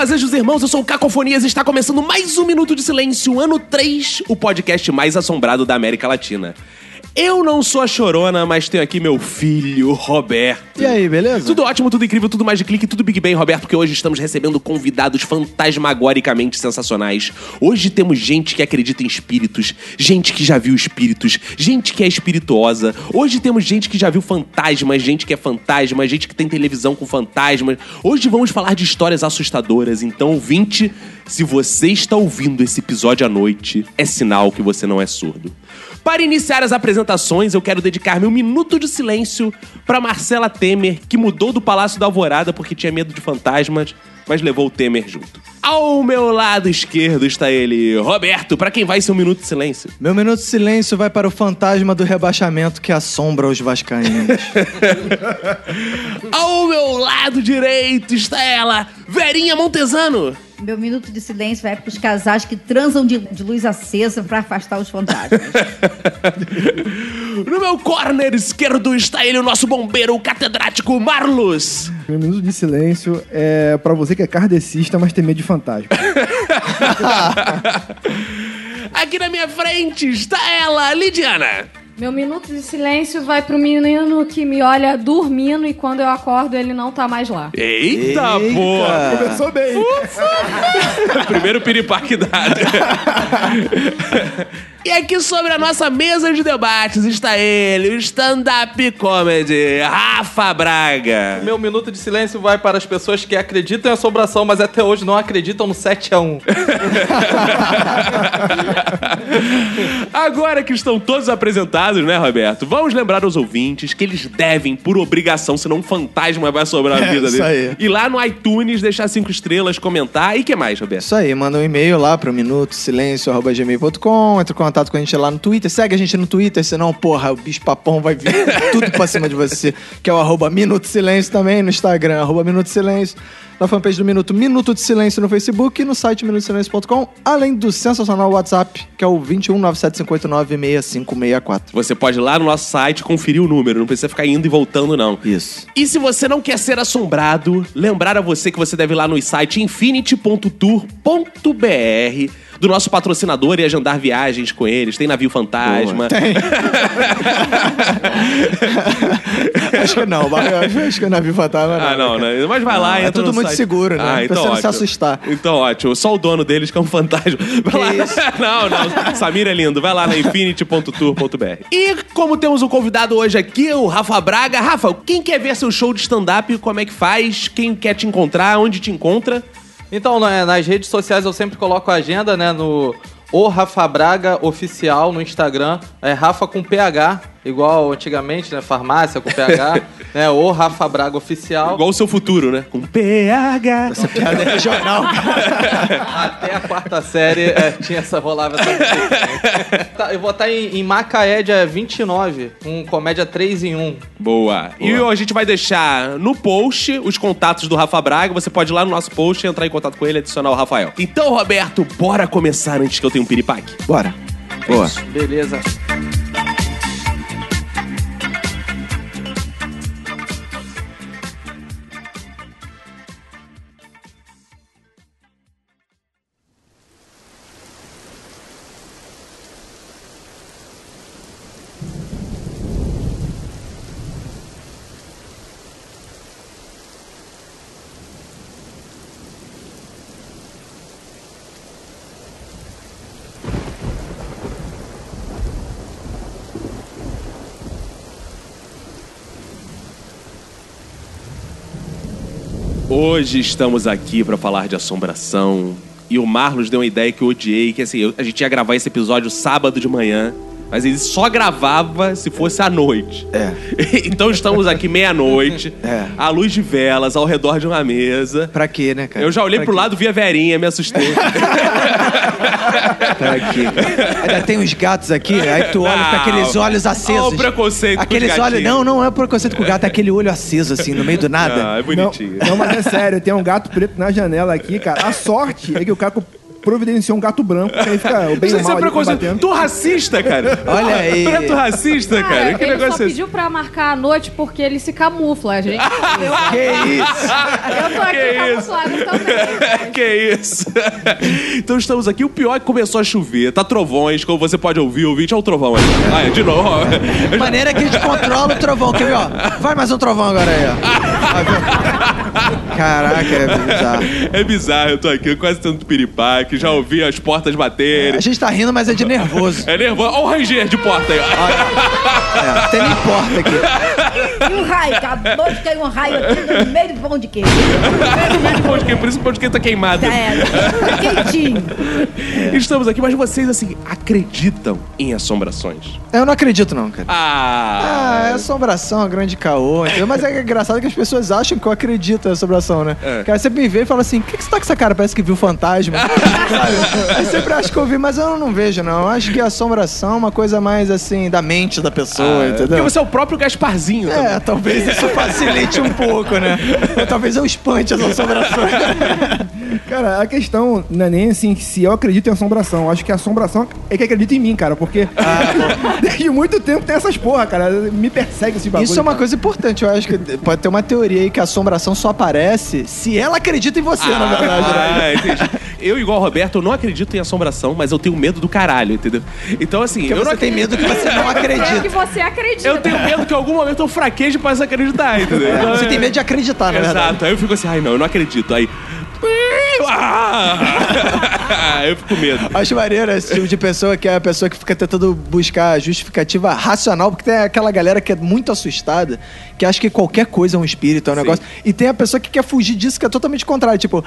Bem, fazejos irmãos, eu sou o Cacofonias e está começando mais um Minuto de Silêncio, ano 3, o podcast mais assombrado da América Latina. Eu não sou a chorona, mas tenho aqui meu filho, Roberto. E aí, beleza? Tudo ótimo, tudo incrível, tudo mais de clique, tudo Big Bang, Roberto, porque hoje estamos recebendo convidados fantasmagoricamente sensacionais. Hoje temos gente que acredita em espíritos, gente que já viu espíritos, gente que é espirituosa. Hoje temos gente que já viu fantasmas, gente que é fantasma, gente que tem televisão com fantasmas. Hoje vamos falar de histórias assustadoras. Então, ouvinte, se você está ouvindo esse episódio à noite, é sinal que você não é surdo. Para iniciar as apresentações, eu quero dedicar meu minuto de silêncio para Marcela Temer, que mudou do Palácio da Alvorada porque tinha medo de fantasmas, mas levou o Temer junto. Ao meu lado esquerdo está ele, Roberto, para quem vai ser um minuto de silêncio. Meu minuto de silêncio vai para o fantasma do rebaixamento que assombra os vascaínos. Ao meu lado direito está ela, Verinha Montesano. Meu minuto de silêncio vai para os casais que transam de, de luz acesa para afastar os fantasmas. No meu corner esquerdo está ele, o nosso bombeiro, o catedrático Marlos. Meu minuto de silêncio é pra você que é kardecista, mas tem medo de fantasma. Aqui na minha frente está ela, Lidiana. Meu minuto de silêncio vai pro menino que me olha dormindo e quando eu acordo ele não tá mais lá. Eita, porra! Começou bem. Primeiro piripaque dado. e aqui sobre a nossa mesa de debates está ele, o stand-up comedy, Rafa Braga. Meu minuto de silêncio vai para as pessoas que acreditam em assombração, mas até hoje não acreditam no 7 a 1 Agora que estão todos apresentados, né, Roberto? Vamos lembrar aos ouvintes que eles devem, por obrigação, senão um fantasma vai sobrar a É, vida isso deles. aí. Ir lá no iTunes, deixar cinco estrelas, comentar. E que mais, Roberto? Isso aí, manda um e-mail lá pro minutosilêncio.gmail.com, entra em contato com a gente lá no Twitter, segue a gente no Twitter, senão, porra, o bicho papão vai vir tudo pra cima de você, que é o arroba Minuto Silêncio também, no Instagram, arroba Minuto Silêncio, na fanpage do Minuto, Minuto de Silêncio no Facebook e no site minutosilêncio.com, além do sensacional WhatsApp, que é o 21975896564. Você pode ir lá no nosso site conferir o número, não precisa ficar indo e voltando, não. Isso. E se você não quer ser assombrado, lembrar a você que você deve ir lá no site infinity.tour.br do nosso patrocinador e agendar viagens com eles. Tem navio fantasma. Tem. acho que não, acho que não vi fantasma. Ah, não, né? Mas vai lá, Não, é entra tudo muito site. seguro, né? Ah, Pra então você não se ótimo. assustar. Então ótimo. Só o dono deles que é um fantasma. Vai lá. isso? Não, não. Samir é lindo. Vai lá na infinity.tour.br. E como temos um convidado hoje aqui, o Rafa Braga. Rafa, quem quer ver seu show de stand-up, como é que faz? Quem quer te encontrar? Onde te encontra? Então, nas redes sociais eu sempre coloco a agenda, né, no o Rafa Braga Oficial no Instagram. É Rafa com PH, igual antigamente, né, farmácia com PH. né, o Rafa Braga Oficial. Igual o seu futuro, né? Com PH. Essa piada é regional. Até a quarta série é, tinha essa rolava essa. Tá, Eu vou estar em, em Macaé dia 29, com comédia 3 em 1. Boa. E a gente vai deixar no post os contatos do Rafa Braga. Você pode ir lá no nosso post, entrar em contato com ele e adicionar o Rafael. Então, Roberto, bora começar antes que eu tenha um piripaque. Bora. Boa. Beleza. Hoje estamos aqui pra falar de assombração. E o Marlos deu uma ideia que eu odiei, que assim, a gente ia gravar esse episódio sábado de manhã. Mas ele só gravava se fosse à noite. É. então estamos aqui meia-noite, É. à luz de velas, ao redor de uma mesa. Pra quê, né, cara? Eu já olhei Pra pro quê? lado, vi a Verinha, me assustei. Pra quê? Ainda tem uns gatos aqui, aí tu olha com Não. aqueles olhos acesos. Olha o preconceito com Aqueles olhos. gatinhos. Não, não é preconceito com o gato, é aquele olho aceso, assim, no meio do nada. Ah, é Não, bonitinho. não, mas é sério, tem um gato preto na janela aqui, cara. A sorte é que o Caco providenciou um gato branco, que aí fica o bem Isso é mal ali preconceito. Tu racista, cara. Olha aí. Preto racista, cara. Cara, Que ele só negócio é esse? pediu pra marcar a noite porque ele se camufla, gente. Eu, Que isso? eu tô aqui Que camuflado também. que isso? então estamos aqui. O pior é que começou a chover. Tá trovões, como você pode ouvir. Ouvinte, olha o trovão aí. Ah, é, de novo. Eu já- Maneira que a gente controla o trovão. Quer ver, ó? Vai mais um trovão agora aí, ó. Caraca, é bizarro. É bizarro, eu tô aqui quase tendo piripaque, já ouvi as portas A baterem. gente tá rindo, mas é de nervoso. É nervoso. Olha o ranger de porta aí. ó. É, tem nem porta aqui. E um raio, acabou de cair um raio aqui no meio do pão de queijo. Pão de queijo, Por isso o pão de queijo tá queimado. É, tá quentinho. Estamos aqui, mas vocês, assim, acreditam em assombrações? Eu não acredito, não, cara. Ah! Ah, é assombração, é grande caô, entendeu? Mas é engraçado que as pessoas acham que eu acredito em assombração, né? É. Cara, você me vê e fala assim, o que, que você tá com essa cara? Parece que viu fantasma. Aí sempre acho que eu vi, mas eu não vejo, não. Eu acho que a assombração é uma coisa mais, assim, da mente da pessoa, Ah, entendeu? Porque você é o próprio Gasparzinho também. É, talvez isso facilite um pouco, né? Talvez eu espante as assombrações. Cara, a questão não é nem assim se eu acredito em assombração. Acho que a assombração é que acredita em mim, cara. Porque desde muito tempo tem essas porra, cara. Me persegue esse bagulho. Isso é uma cara. coisa importante. Eu acho que pode ter uma teoria aí que a assombração só aparece se ela acredita em você, na verdade. né? Ah, entendi. Eu, igual o Roberto, eu não acredito em assombração, mas eu tenho medo do caralho, entendeu? Então, assim, Porque eu não tem medo que você não É que você acredita. Eu tenho medo que em algum momento eu fraqueje pra se acreditar, entendeu? Então, Você é- tem medo de acreditar, na verdade. Exato. Aí eu fico assim, ai não, eu não acredito. Aí. Ah! eu fico com medo. Acho maneiro esse tipo de pessoa que é a pessoa que fica tentando buscar justificativa racional, porque tem aquela galera que é muito assustada, que acha que qualquer coisa é um espírito, é um Sim. negócio. E tem a pessoa que quer fugir disso, que é totalmente contrário. Tipo,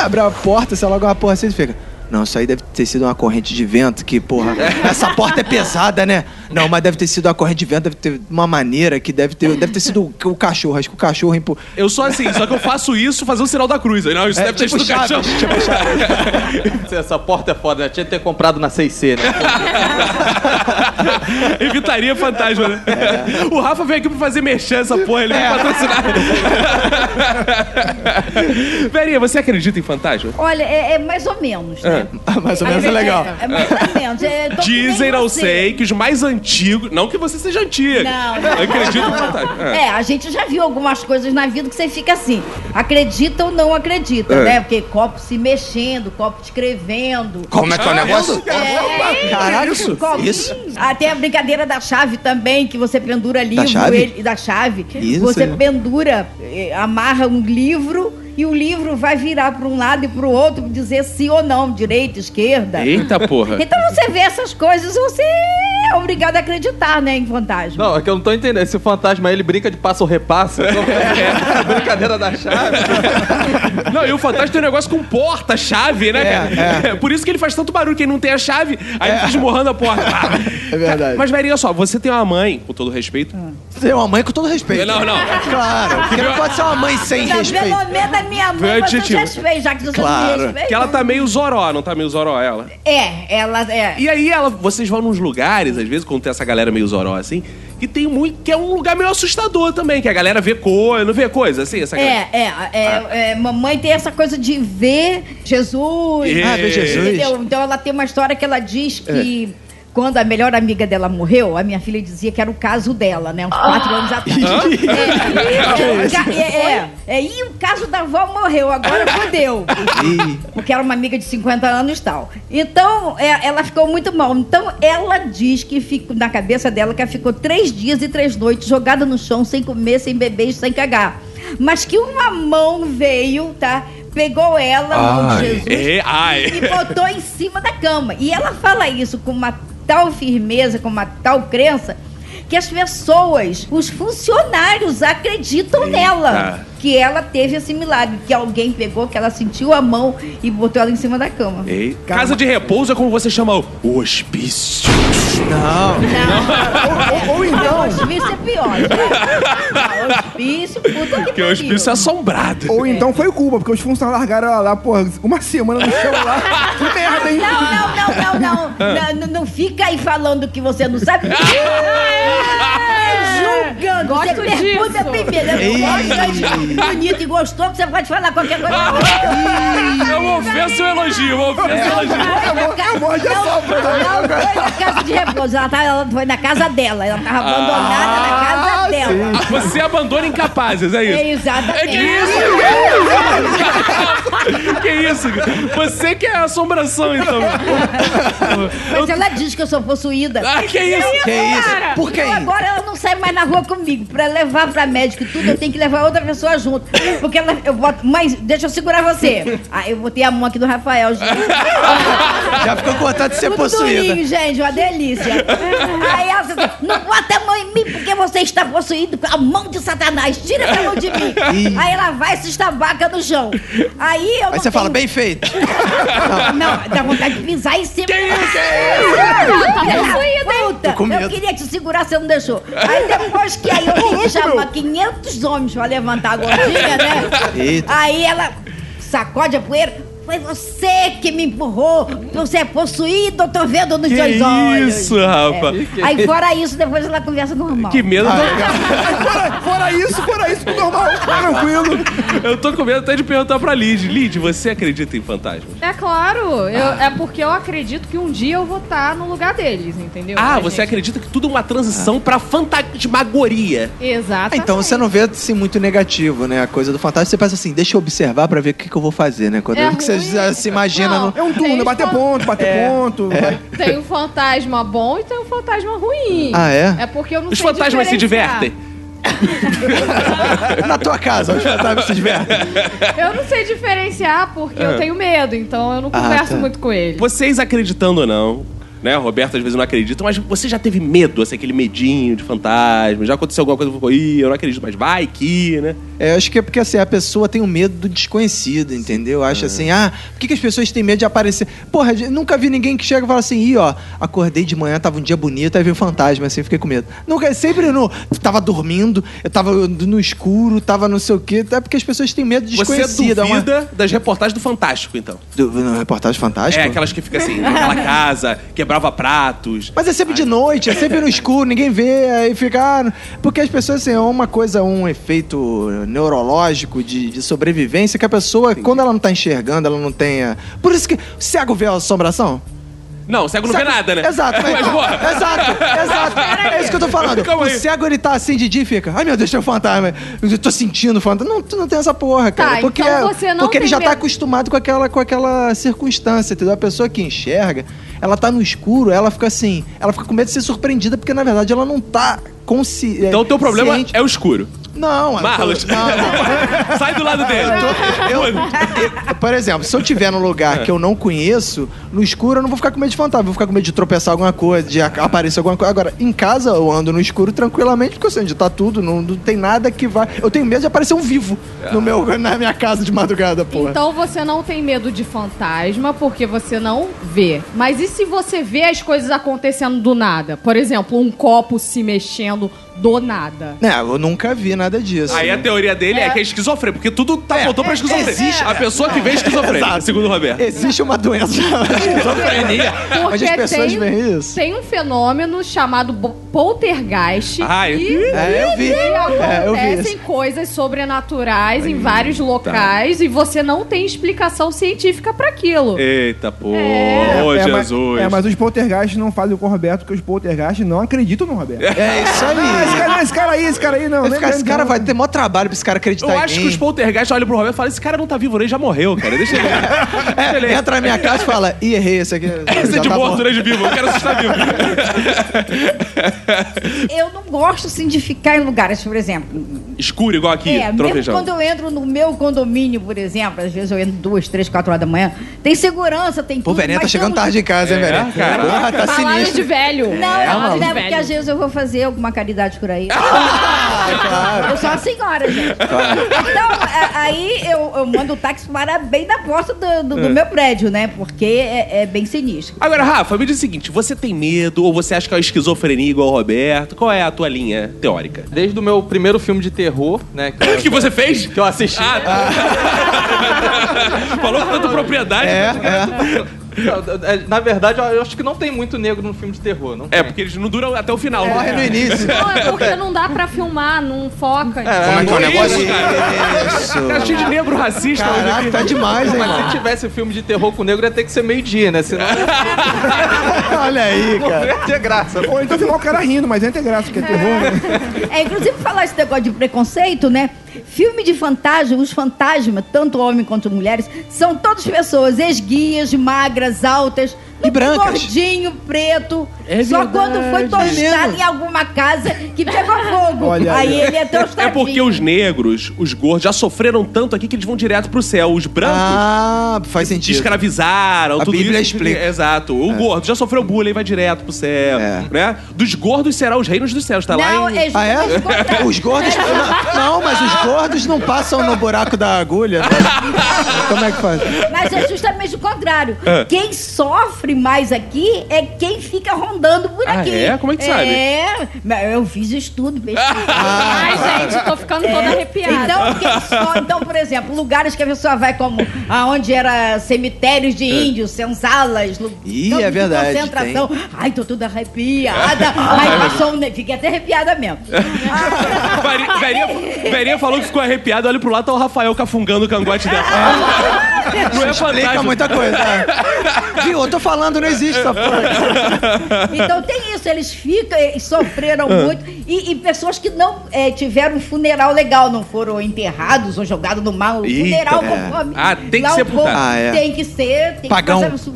abre a porta, sei lá, alguma porra assim e fica. Não, isso aí deve ter sido uma corrente de vento, que, porra, essa porta é pesada, né? Não, mas deve ter sido uma corrente de vento, deve ter uma maneira que deve ter. Deve ter sido o, o cachorro. Acho que o cachorro empu... Eu sou assim, só que eu faço isso fazendo o sinal da cruz. Aí, Não, isso É, deve ter tipo sido Chaves, cachorro. tipo Chaves. Essa porta é foda, né? Tinha que ter comprado na 6C, né? Evitaria fantasma, né? O Rafa veio aqui pra fazer mexer essa porra, ele veio patrocinar. Verinha, você acredita em fantasma? Olha, é, é mais ou menos, né? Mais ou menos é legal. É, é mais ou menos. É, tô que nem Dizem, não você. sei, que os mais antigos. Não que você seja antiga. Não, não. Acredito não, não. fantasma. É. É, a gente já viu algumas coisas na vida que você fica assim, acredita ou não acredita, É. né? Porque copo se mexendo, copo escrevendo. Como é que é o negócio? É, Caralho, isso. copinho. Isso. Até a brincadeira da chave também, que você pendura livro. Da chave? ele- da chave. Isso, você é. pendura, eh, amarra um livro e o livro vai virar para um lado e para o outro, dizer sim ou não, direita, esquerda. Eita porra. Então você vê essas coisas, você é obrigado a acreditar, né, em fantasma. Não, é que eu não tô entendendo. Esse fantasma aí, ele brinca de passo ou repasso. É. Brincadeira da chave. Não, e o fantasma tem um negócio com porta, chave, né, cara? Por isso que ele faz tanto barulho, que ele não tem a chave, aí ele fica esmurrando a porta. É verdade. Mas, Verinha, só, você tem uma mãe, com todo respeito. Você tem uma mãe com todo respeito. Não, não. Claro, porque não pode ser uma mãe sem Não, respeito. pelo menos a minha mãe, você adjetivo. respeita, já que você Claro. me respeita. Que ela tá meio zoró, não tá meio zoró ela? É, ela é. E aí ela, vocês vão nos lugares, às vezes, quando tem essa galera meio zoró assim, que tem muito. que é um lugar meio assustador também, que a galera vê coisa, não vê coisa, assim, essa galera. É, é, é, é, mamãe tem essa coisa de ver Jesus. Ah, ver Jesus. Entendeu? Então ela tem uma história que ela diz que. Quando a melhor amiga dela morreu, a minha filha dizia que era o caso dela, né? Uns quatro anos atrás. É, é, é, é, é, e o caso da avó morreu, agora fodeu. Porque era uma amiga de 50 anos e tal. Então, é, ela ficou muito mal. Então, ela diz que ficou na cabeça dela que ela ficou três dias e três noites jogada no chão, sem comer, sem beber e sem cagar. Mas que uma mão veio, tá? Pegou ela, a mão de Jesus, É, ai. e botou em cima da cama. E ela fala isso com uma tal firmeza, com uma tal crença, que as pessoas, os funcionários, acreditam nela. Que ela teve esse milagre, que alguém pegou, que ela sentiu a mão e botou ela em cima da cama. Ei, Casa de repouso é como você chama o, o Não. Não. Ou- ou então- O hospício é pior. né? O hospício, puta que Porque o hospício é assombrado. Ou então foi culpa, porque os funcionários largaram ela lá, porra, uma semana no chão lá. Que merda, hein? Não, não, não, não, não. Não, não, não fica aí falando que você não sabe. Julgando. Gosto você pergunta disso. primeiro. Eu gosto, bonito e gostoso, você pode falar qualquer coisa. É uma ofensa ou um elogio? Uma ofensa ou um elogio. Eu morro de assopro, né? Ela foi na casa de repouso. Ela, tá, ela foi na casa dela. Ela tava abandonada na casa dela. Você abandona incapazes, é isso? É, exatamente. É que isso? que isso? Você que é a assombração, então. Mas ela diz que eu sou possuída. Ah, que isso? Que isso? Por quem? Então agora ela não sai mais na rua comigo. Pra levar pra médico e tudo, eu tenho que levar outra pessoa junto. Porque ela, eu boto. Mas deixa eu segurar você. Ah, eu botei a mão aqui do Rafael, gente. Já ficou com vontade de ser possuída. durinho, gente, uma delícia. Aí ela disse, não bota a mão em mim porque você está possuído com a mão de Satanás. Tira essa mão de mim. Aí ela vai e se estabaca no chão. Aí eu Aí você fala, tenho- bem feito. Não, dá vontade de pisar em cima. Que isso? Tá possuída, hein? Puta, eu queria te segurar, você não deixou. Aí depois que aí eu chamar 500 homens pra levantar a gordinha, né? Eita. Aí ela sacode a poeira. Foi você que me empurrou. Você é possuído, eu tô vendo nos Que seus olhos. isso, Rafa? É. Aí fora isso, depois ela conversa normal. Que medo. Fora, fora isso, fora isso, normal, tranquilo. Eu tô com medo até de perguntar pra Lid. Lid, você acredita em fantasmas? É claro, eu- é porque eu acredito que um dia eu vou estar no lugar deles, entendeu? Ah, você gente- acredita que tudo é uma transição pra fantasmagoria. Exato. Ah, então você não vê assim muito negativo, né? A coisa do fantasma. Você pensa assim, deixa eu observar pra ver o que, que eu vou fazer, né? Quando É que você. Já se imagina Não. no. É um turno, Tem bater fan- ponto, bater ponto. vai- Tem um fantasma bom e tem um fantasma ruim. Ah, é? É porque eu não Os sei fantasmas se divertem. Na tua casa, os fantasmas se divertem. Eu não sei diferenciar porque eu tenho medo, então eu não Ah, converso tá. muito com ele. Vocês acreditando ou não, né? O Roberto às vezes não acredita, mas você já teve medo, assim, aquele medinho de fantasma? Já aconteceu alguma coisa que ficou, ih, eu não acredito, mas vai que, né? É, eu acho que é porque assim, a pessoa tem um medo do desconhecido, entendeu? Acha assim, ah, por que, que as pessoas têm medo de aparecer? Porra, nunca vi ninguém que chega e fala assim, ih, ó, acordei de manhã, tava um dia bonito, aí veio um fantasma, assim, fiquei com medo. Nunca, sempre no. Tava dormindo, eu tava no escuro, tava não sei o quê. É porque as pessoas têm medo de Você desconhecido. é uma- duvida das reportagens do Fantástico, então. Do, no reportagem fantástica? É, aquelas que ficam assim, naquela casa, quebrava pratos. Mas é sempre de noite, é sempre no escuro, ninguém vê, aí fica. ah, porque as pessoas, assim, é uma coisa, um efeito neurológico de, de sobrevivência que a pessoa, quando ela não tá enxergando, ela não tem. a- Por isso que. O cego vê a assombração? Não, o cego não vê Cego- nada, né? Exato, mas, Mas, porra, exato, exato. É isso que eu tô falando. Calma o aí. cego, ele tá assim de dia e fica, ai meu Deus, tem um fantasma. Eu tô sentindo fantasma. Não, tu não tem essa porra, cara. Tá, porque então você não porque ele já tá medo. acostumado com aquela, com aquela circunstância, entendeu? A pessoa que enxerga, ela tá no escuro, ela fica assim, ela fica com medo de ser surpreendida, porque na verdade ela não tá consciente. Então o teu problema é o escuro. Não, eu tô- Marlos. Não, não. Sai do lado dele. Eu- eu- por exemplo, se eu tiver num lugar que eu não conheço, no escuro eu não vou ficar com medo de fantasma, vou ficar com medo de tropeçar alguma coisa, de aparecer alguma coisa. Agora, em casa eu ando no escuro tranquilamente, porque eu sei onde tá tudo, não, não tem nada que vai. Eu tenho medo de aparecer um vivo no meu, na minha casa de madrugada, porra. Então você não tem medo de fantasma porque você não vê. Mas e se você vê as coisas acontecendo do nada? Por exemplo, um copo se mexendo no do nada. É, eu nunca vi nada disso. Aí a teoria dele é, que é esquizofrenia, porque tudo tá voltou pra esquizofrenia. existe- A pessoa que vê esquizofrenia, Exato. segundo o Roberto. Existe uma doença chamada esquizofrenia. Mas Porque as pessoas tem, veem isso. tem um fenômeno chamado poltergeist. Ah, e, É, eu vi. e É, eu vi acontecem coisas sobrenaturais em vários locais e você não tem explicação científica pra aquilo. Eita, pô. É. Ô, é, Jesus. Mas, é, mas os poltergeists não fazem com o Roberto, porque os poltergeists não acreditam no Roberto. É isso aí. Esse cara, esse cara aí, esse cara aí, não. Né, ficar- esse cara vai ter maior trabalho pra esse cara acreditar Eu em acho mim. que os poltergeists olham pro Roberto e falam: esse cara não tá vivo, ele já morreu, cara. Deixa ele. Deixa ele É, entra na minha casa e fala, ih, errei, esse aqui. Esse é já de tá morto, bom." né? De vivo. Eu quero assustar vivo. Eu não gosto, assim, de ficar em lugares, por exemplo. Escuro, igual aqui, É, mesmo quando eu entro no meu condomínio, por exemplo, às vezes eu entro duas, três, quatro horas da manhã, tem segurança, tem Pô, tudo. Verinha tá mas chegando um- tarde em casa, hein, É, Verinha? cara. Ah, tá Falaram sinistro. de velho. Não, É, eu não de levo, velho. porque às vezes eu vou fazer alguma caridade por aí. Eu sou a senhora, gente. Então, a- aí eu, eu mando o táxi para bem na porta do, do- do meu prédio, né? Porque é, é bem sinistro. Agora, Rafa, me diz o seguinte: você tem medo ou você acha que é uma esquizofrenia igual o Roberto? Qual é a tua linha teórica? Desde o meu primeiro filme de terror, né? Que, eu- que você fez? que eu assisti. Ah, Falou com tanta propriedade. É, é. É, Na verdade, eu acho que não tem muito negro no filme de terror. Não É, tem. porque eles não duram até o final. Morre né? no início. Não, é porque não dá pra filmar, não foca. É, Como é que é o negócio? Tá Isso. cheio de negro racista. Caraca, aqui. tá demais, hein, Mas mano? se tivesse filme de terror com negro, ia ter que ser meio-dia, né? Senão Olha aí, não cara. ia ter graça. Ou então filmar o cara rindo, mas não tem graça, porque é terror, né? É, inclusive, falar esse negócio de preconceito, né? Filme de fantasma, os fantasmas, tanto homens quanto mulheres, são todas pessoas esguias, magras, altas. E brancas. Gordinho, preto. É Só verdade. quando foi É tostado em alguma casa que pegou fogo. Olha aí aí. ele é tostadinho. É porque os negros, os gordos, já sofreram tanto aqui que eles vão direto pro céu. Os brancos Ah, faz se sentido. escravizaram, A tudo Bíblia isso. explica. Exato. O gordo já sofreu bullying, vai direto pro céu. É. Né? Dos gordos será os reinos dos céus. Tá Não, lá em... é Ah, é? Os gordos. Não, mas os gordos não passam no buraco da agulha. né? Como é que faz? Mas é justamente o contrário. É. Quem sofre mais aqui é quem fica rondando por Ah, aqui. é? Como é que sabe? É, mas eu fiz estudo, pesquisa. Ai, gente, tô ficando toda arrepiada. Então, então, por exemplo, lugares que a pessoa vai como aonde era cemitérios de índios, senzalas, Ih, é de verdade, concentração. Ai, tô toda arrepiada. Ai, passou um... Fiquei até arrepiada mesmo. Verinha, falou que ficou arrepiado. Olha pro lado, tá o Rafael cafungando o cangote dela. Não é fantasma. muita coisa. é. Viu? Eu tô falando, não existe essa porra. Então tem isso, eles ficam e sofreram muito. E, e pessoas que não eh, tiveram um funeral legal, não foram enterrados ou jogados no mar. O Eita. funeral É. conforme. Ah, tem que ser. Ah, é. Tem que ser, tem Pagão. que fazer um.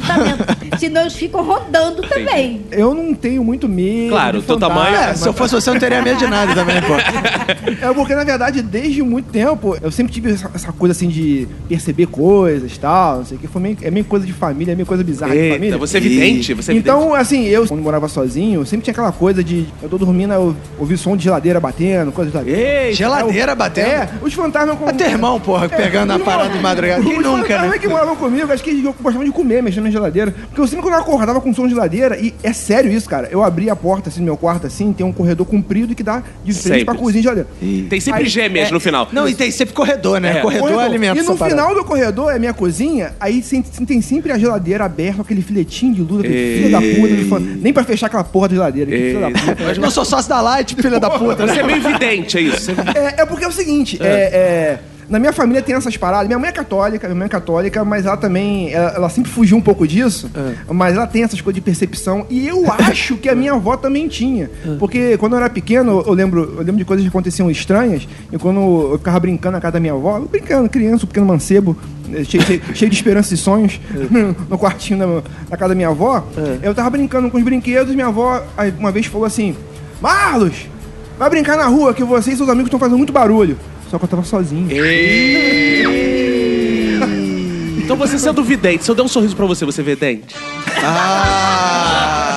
Senão eles ficam rodando também. Eu não tenho muito medo. Claro, de o teu fantasma, tamanho- É, se eu fosse você, eu não teria medo de nada também, pô. É porque, na verdade, desde muito tempo, eu sempre tive essa, essa coisa assim de perceber coisas e tal, não sei o que. Foi meio, é meio coisa de família, é meio coisa bizarra de Eita, você é vidente, você é vidente. Então, assim, eu, quando morava sozinho, sempre tinha aquela coisa de. Eu tô dormindo, eu ouvi som de geladeira batendo, coisa de geladeira. Ei, Geladeira batendo. É, os fantasmas com. Até irmão, porra, pegando a parada de madrugada. Quem Os nunca, fantasmas né? que moravam comigo, acho que eles gostavam de comer, mexendo na geladeira. Porque eu sempre quando eu acordava com som de geladeira, e é sério isso, cara. Eu abri a porta assim do meu quarto, assim, tem um corredor comprido que dá de frente Sempre. pra cozinha de geladeira. Tem sempre Aí, gêmeas é, no final. Não, e tem sempre corredor, né? É. Corredor, Corredor. alimenta E no final do corredor é minha cozinha, aí tem, sempre a geladeira aberta aquele filetinho de Ei. filho da puta. fan- Nem pra fechar aquela porra da geladeira, que filho da puta. Eu não sou sócio da Light, filha da puta. Você é meio vidente, é isso. É, é porque é o seguinte, é. é, na minha família tem essas paradas. Minha mãe é católica, minha mãe é católica, mas ela também. Ela, ela sempre fugiu um pouco disso. Mas ela tem essas coisas de percepção. E eu acho que a minha avó também tinha. Porque quando eu era pequeno, eu lembro, eu lembro de coisas que aconteciam estranhas. E quando eu ficava brincando na casa da minha avó, eu brincando, criança, um pequeno mancebo, eh, cheio, cheio- cheio de esperança e sonhos, no quartinho da, da casa da minha avó, eu tava brincando com os brinquedos, minha avó uma vez falou assim: Marlos! Vai brincar na rua que você e seus amigos estão fazendo muito barulho. Só que eu tava sozinho. Então você sendo vidente, se eu der um sorriso pra você, você vê dente? Ah,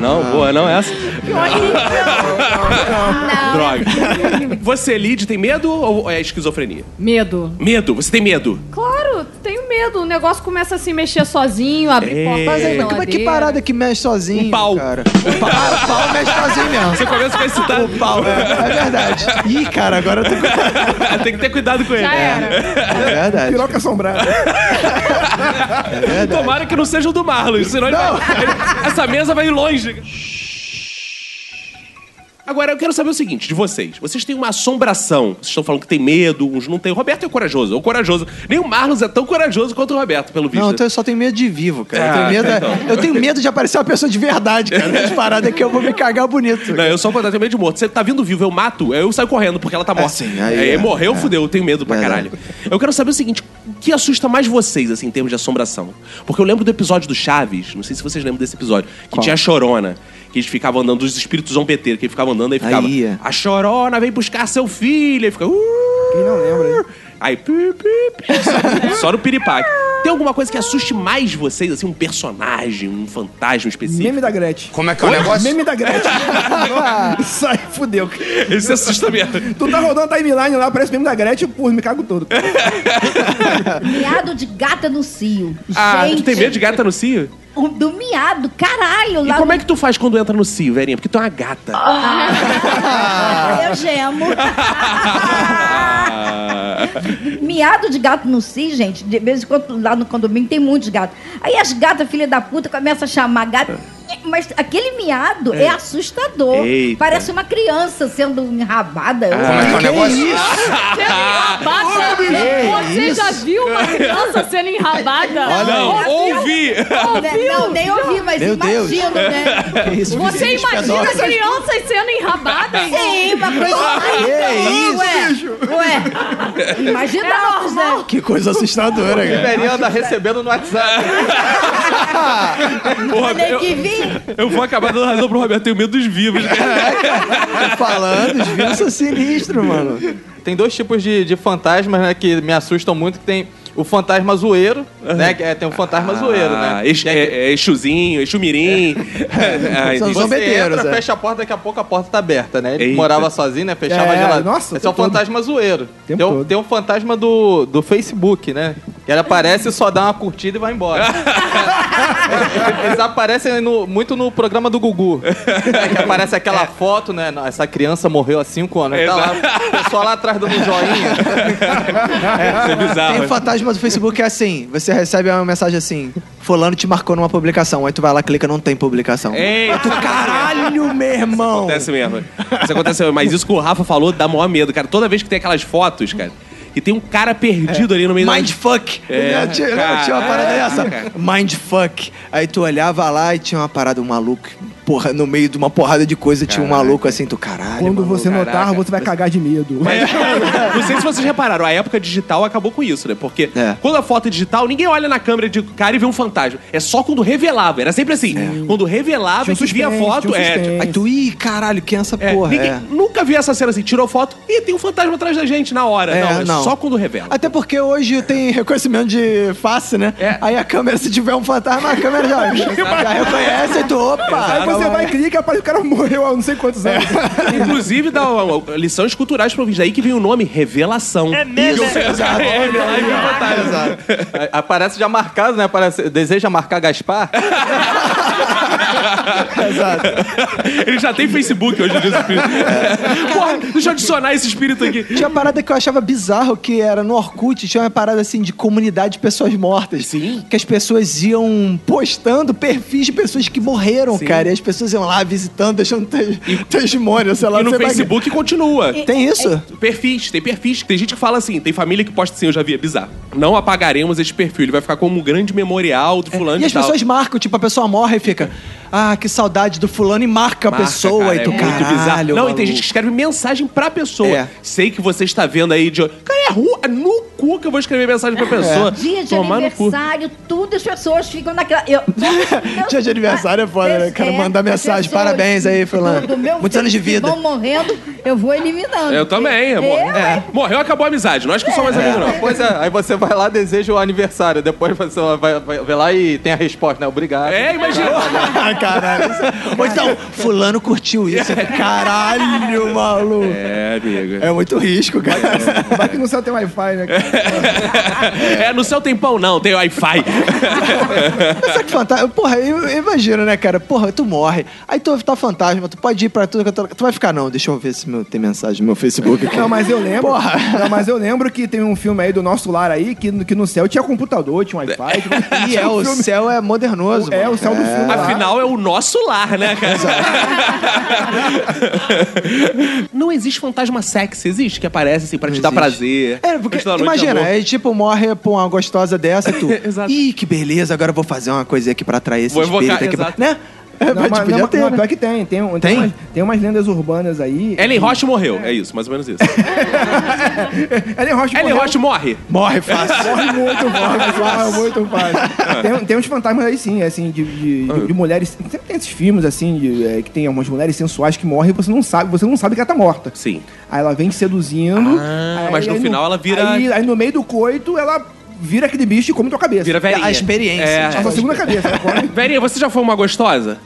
Não, boa, não é essa? Não. Droga. Você, Lid, tem medo ou é esquizofrenia? Medo. Medo, você tem medo. Claro, tenho medo. O negócio começa a se mexer sozinho, abrir É. porta Mas como é que parada que mexe sozinho, Um pau. cara? O pau, ah, o pau mexe sozinho mesmo. Você começa com esse O pau, é, é verdade. Ih, cara, agora eu tô... Tem que ter cuidado com ele. Já era. É verdade, Piroca assombrada. é verdade. Tomara que não seja o do Marlon, senão ele vai- ele- essa mesa vai ir longe. Agora, eu quero saber o seguinte de vocês. Vocês têm uma assombração. Vocês estão falando que tem medo, uns não tem. O Roberto é corajoso, é o corajoso. Nem o Marlos é tão corajoso quanto o Roberto, pelo visto. Não, então eu só tenho medo de vivo, cara. eu, Ah, tenho medo, então. eu tenho medo de aparecer uma pessoa de verdade, cara. As paradas que eu vou me cagar bonito. Não, eu só vou ter medo de morto. Você tá vindo vivo, eu mato, eu saio correndo porque ela tá morta. sim, aí é. morreu, É. fudeu, eu tenho medo pra Verdade. caralho. Eu quero saber o seguinte: o que assusta mais vocês, assim, em termos de assombração? Porque eu lembro do episódio do Chaves, não sei se vocês lembram desse episódio, que Qual? tinha a chorona. Que eles ficavam andando, os espíritos zombeteiros, que eles ficavam andando e ficava. Aí, é. A chorona vem buscar seu filho. Aí fica. "Uh". Quem não lembra, hein? Aí, pi, pi, pi, só, só no piripaque. Tem alguma coisa que assuste mais vocês, assim, um personagem, um fantasma específico? Meme da Gretchen. Como é que é o negócio? Meme da Gretchen. Isso aí, fudeu. Esse assusta mesmo. Tu tá rodando a timeline lá, parece meme da Gretchen, pô, me cago todo. Miado de gata no cio. Ah, Gente, tu tem medo de gata no cio? o- Do miado, caralho. E lá como no- é que tu faz quando entra no cio, velhinha? Porque tu é uma gata. Ah, eu gemo. Miado de gato no cio, gente. De vez em quando lá no condomínio tem muitos gatos. Aí as gatas, filha da puta, começam a chamar gato. Mas aquele miado é, assustador. Eita. Parece uma criança sendo enrabada. Como é que é negócio? Sendo enrabada. Você já viu uma criança sendo enrabada? Não, ouvi! Né, Não, nem ouvi, mas Meu Deus. imagino, né? Que isso, Você imagina crianças sendo enrabadas? Sim, uma coisa. Ai, isso, ué, ué. Imaginamos, né? Que coisa assustadora, cara. Deveria andar recebendo no WhatsApp. Porra, eu, que vir. eu vou acabar dando razão pro Roberto. Tenho medo dos vivos. né? Tô falando, os vírus são sinistros, mano. Tem dois tipos de, de fantasmas, né, que me assustam muito, que tem o fantasma zoeiro, né? que é- tem o fantasma zoeiro, né? Ah, Exu, Que é é, é Exuzinho, Exumirim. Ah, entendi. São Você entra, é. fecha a porta, daqui a pouco a porta tá aberta, né? Ele Eita. morava sozinho, né? Fechava É, a geladeira. nossa, Esse é o todo. fantasma zoeiro. Tem, tem um fantasma do, do Facebook, né? Que ele aparece, só dá uma curtida e vai embora. Eles aparecem no- muito no programa do Gugu. né? Que aparece aquela foto, né? Essa criança morreu há cinco anos. Tá lá, o pessoal lá atrás dando um joinha. Isso é bizarro. Tem o fantasma do Facebook que é assim: você recebe uma mensagem assim, fulano te marcou numa publicação. Aí tu vai lá, clica, não tem publicação. Eita, Tu, caralho, meu irmão! Acontece mesmo. Isso acontece mesmo. Mas isso que o Rafa falou dá maior medo, cara. Toda vez que tem aquelas fotos, cara, e tem um cara perdido ali no meio da... Mindfuck! É, tinha, tinha uma parada é, dessa. Mindfuck. Aí tu olhava lá e tinha uma parada, um maluco. Porra, no meio de uma porrada de coisa tinha um maluco assim, tu caralho. Quando maluco. você notar, caraca. você vai cagar de medo. Mas, não sei se vocês repararam, a época digital acabou com isso, né? Porque É. quando a foto é digital, ninguém olha na câmera de cara e vê um fantasma. É só quando revelava. Era sempre assim. Quando revelava, Tinha um que via a suspense, foto, tinha um é. suspense. Aí tu, ih, caralho, quem é essa é, porra? ninguém É. nunca vi essa cena assim, tirou foto e tem um fantasma atrás da gente na hora. É, não, é não. só quando revela. Até porque hoje tem reconhecimento de face, né? É. Aí a câmera, se tiver um fantasma, a câmera já, já reconhece e tu, opa! Aí você vai e clica e aparece o cara morreu há não sei quantos anos. Inclusive, dá uma- uma- lições culturais pro vídeo. Daí que vem o nome Revelação. É mesmo? Exato. É, revelar e ver o fantasma. Aí Aparece já marcado, né? Aparece, deseja marcar Gaspar? Exato. Ele já tem Facebook hoje em dia, esse espírito. Porra, deixa eu adicionar esse espírito aqui. Tinha uma parada que eu achava bizarro, que era no Orkut, tinha uma parada assim de comunidade de pessoas mortas. Sim. Que as pessoas iam postando perfis de pessoas que morreram, Sim. cara. E as pessoas iam lá visitando, deixando te testemunho, sei lá. E no. Facebook continua. Tem isso? Perfis, tem perfis. Tem gente que fala assim, tem família que posta assim, eu já vi, é bizarro. Não apagaremos esse perfil, ele vai ficar como um grande memorial do fulano E e, as tal. pessoas marcam, tipo, a pessoa morre e fica. Ah, que saudade do fulano e marca, a Marca, pessoa cara, e tu, é muito caralho. bizarro. Não, e tem gente que escreve mensagem pra pessoa. É. Sei que você está vendo aí de. Cara, é ru- é no cu que eu vou escrever mensagem pra pessoa. Dia de Tomar aniversário, tudo as pessoas ficam naquela. Eu, Dia de aniversário é foda, né? Quero mandar mensagem, parabéns aí, fulano. Muitos anos de vida. Vão morrendo, eu vou eliminando. Eu também, eu, amor. é. Morreu, acabou a amizade. Não acho que eu sou mais amigo, não. Pois é, aí você vai lá, deseja o aniversário. Depois você vai, vai, vai lá e tem a resposta, né? Obrigado. É, imagina. Ah, caralho. Ou então, fulano curtiu isso. Caralho, maluco. É, amigo. É muito risco, cara. Vai que no céu tem Wi-Fi, né? cara? É, no seu tempão não, tem Wi-Fi. Mas sabe que fantasma? Porra, eu- imagina, né, cara? Porra, tu morre. Aí tu tá fantasma, tu pode ir pra tudo que eu tô... Tu vai ficar, não, deixa eu ver se meu, tem mensagem no meu Facebook aqui. Não, mas eu lembro. Porra. Não, mas eu lembro que tem um filme aí do nosso lar aí que, que no céu tinha computador, tinha Wi-Fi. Tinha, E é, o filme- céu é modernoso. É, mano. o céu do filme. lá. Afinal, é o nosso lar, né, cara? Não existe fantasma sexy, existe que aparece assim pra te dar prazer. É, porque imagina, aí tipo, morre pra uma gostosa dessa e tu. Exato. Ih, que beleza, agora eu vou fazer uma coisa aqui pra atrair esse Vou evocar, espírito aqui. pra- exato. Né? É, Não, mas não, ter, não, né? pior que tem. Tem, tem, Tem? umas, tem umas lendas urbanas aí. Ellen Roche morreu, é isso, mais ou menos isso. Ellen Roche Ellen morreu- Roche morre. Morre fácil. Morre muito fácil, morre muito fácil. Tem, tem uns fantasmas aí sim, assim, de, de, de- de mulheres. Sempre tem esses filmes, assim, de, é, que tem algumas mulheres sensuais que morrem e você não sabe, você não sabe que ela tá morta. Sim. Aí ela vem te seduzindo. Ah, aí- mas no aí final ela vira- Aí, aí no meio do coito ela vira aquele bicho e come tua cabeça. Vira velhinha. A experiência. É. A sua segunda cabeça. Verinha, você já foi uma gostosa?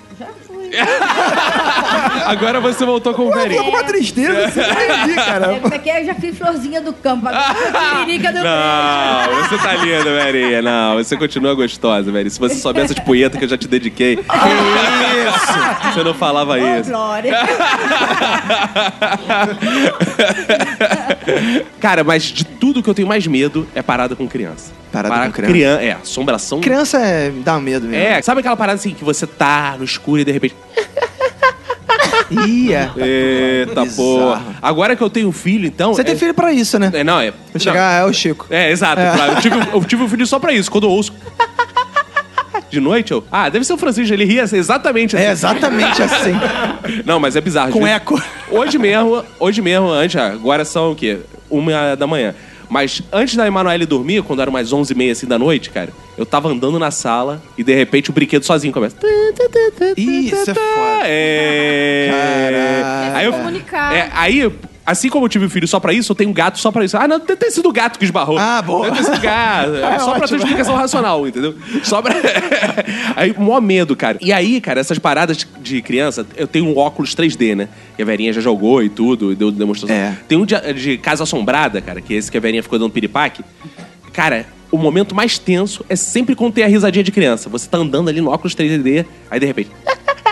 Agora você voltou com o Pô, Verinha. com uma tristeza, você não entendi, cara. É, como é é? Eu já fiz florzinha do campo. Agora eu sou piririca do Não, você tá linda, Verinha. Não, você continua gostosa, Verinha. Se você souber essas punhetas que eu já te dediquei. Que isso? Você não falava Ô, isso. Glória. Cara, mas de tudo que eu tenho mais medo é parada com criança. Parada com criança. É, assombração. Criança é, dá medo mesmo. É, sabe aquela parada assim que você tá no escuro e de repente. Ia. Eita Bizarro. porra. Agora que eu tenho filho, então. Você é- tem filho pra isso, né? É, não, é. Pra chegar, é o Chico. É, exato. claro. Eu, tive, eu tive um filho só pra isso. Quando eu ouço. De noite, eu. Ah, deve ser o Francisco, ele ria exatamente assim. É exatamente assim. Não, mas é bizarro. Com eco. Hoje mesmo, hoje mesmo, antes, agora são o quê? Uma da manhã. Mas antes da Emanuele dormir, quando era umas 11h30 assim da noite, cara, eu tava andando na sala e de repente o brinquedo sozinho começa. Ih, isso é foda. É. Caralho. Aí eu, é, aí, assim como eu tive um filho só pra isso, eu tenho um gato só pra isso. Ah, não, deve ter sido o gato que esbarrou. Ah, boa. Deve ter sido gato. É só pra ter explicação racional, entendeu? Só pra. aí, mó medo, cara. E aí, cara, essas paradas de criança, eu tenho um óculos 3D, né? Que a Verinha já jogou e tudo, deu demonstração. É. Tem um de, de Casa Assombrada, cara, que é esse que a Verinha ficou dando piripaque. Cara, o momento mais tenso é sempre quando tem a risadinha de criança. Você tá andando ali no óculos 3D, aí de repente.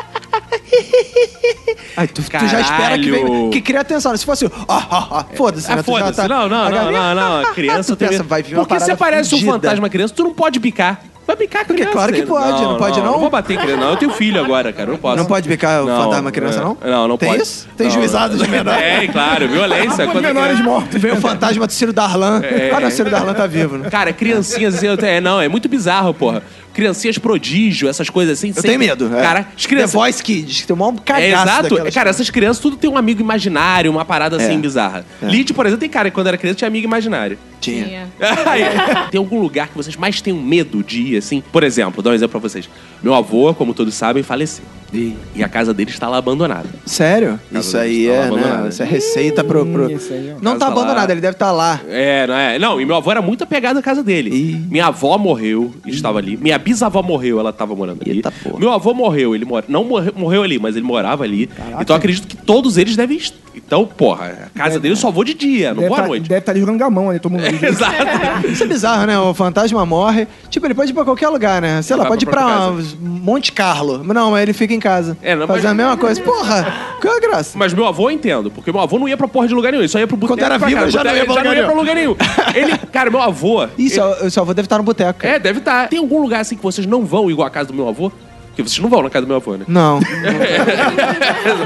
Ai, tu, tu já espera que. Que cria atenção. Se fosse. Ah, ah, ah, foda-se, Ah, né? Tu já foda-se. tá- Não, não, a não, galera- não, criança Tu tem pensa, vai vir uma Porque se parada aparece um fudida. fantasma criança, tu não pode bicar. Vai bicar Porque criança. claro que né? pode, não pode, não? Não vou bater em criança, não. Eu tenho filho agora, cara. eu Não posso. Não pode bicar o fantasma criança, é. não? Não, não Tem pode. isso? Tem Não. juizado de menor? É, claro. Violência. Quando é menores criança- mortos. Veio o fantasma do Ciro Darlan. Não, o Ciro Darlan tá vivo, né? Cara, criancinhas assim, eu é, não, é muito bizarro, porra. Criancinhas prodígio, essas coisas assim. Eu tenho medo. é. Cara, as crianças. The Voice Kids, que tem um É, cagaço exato. daquelas Cara, essas crianças tudo tem um amigo imaginário, uma parada assim É. bizarra. Lid, por exemplo, tem cara que quando era criança tinha amigo imaginário. Tinha. Tem algum lugar que vocês mais tenham medo de ir, assim? Por exemplo, vou dar um exemplo pra vocês. Meu avô, como todos sabem, faleceu. E a casa dele está lá abandonada. Sério? Isso aí é, abandonada. né? Isso é receita pro... pro... Isso aí, ó. Não tá tá lá. abandonado, ele deve estar lá. É, não é? Não, e meu avô era muito apegado à casa dele. Minha avó morreu, estava ali. Minha bisavó morreu, ela estava morando ali. Eita porra. Meu avô morreu, ele mora... não morreu, morreu ali, mas ele morava ali. Então eu acredito que todos eles devem. est- Então, porra, a casa dele eu só vou de dia, não Deve vou à tá- noite. Deve estar ali jogando gamão ali, todo mundo. Exato. Isso é bizarro, né? O fantasma morre. Tipo, ele pode ir pra qualquer lugar, né? Sei lá, Vai pode ir pra Monte Carlo. Não, mas ele fica em casa. É, não, Fazer mas- a mesma coisa. Porra, qual a graça? Mas meu avô eu entendo, porque meu avô não ia pra porra de lugar nenhum, ele só ia pro boteco. Quando era e pra vivo, casa. ele já não ia pra já não lugar ia pra lugar nenhum. Ele, cara, meu avô. Isso, o seu avô deve estar no boteco. É, deve estar. Tem algum lugar assim que vocês não vão igual a casa do meu avô? Porque vocês não vão na casa do meu avô, né? Não.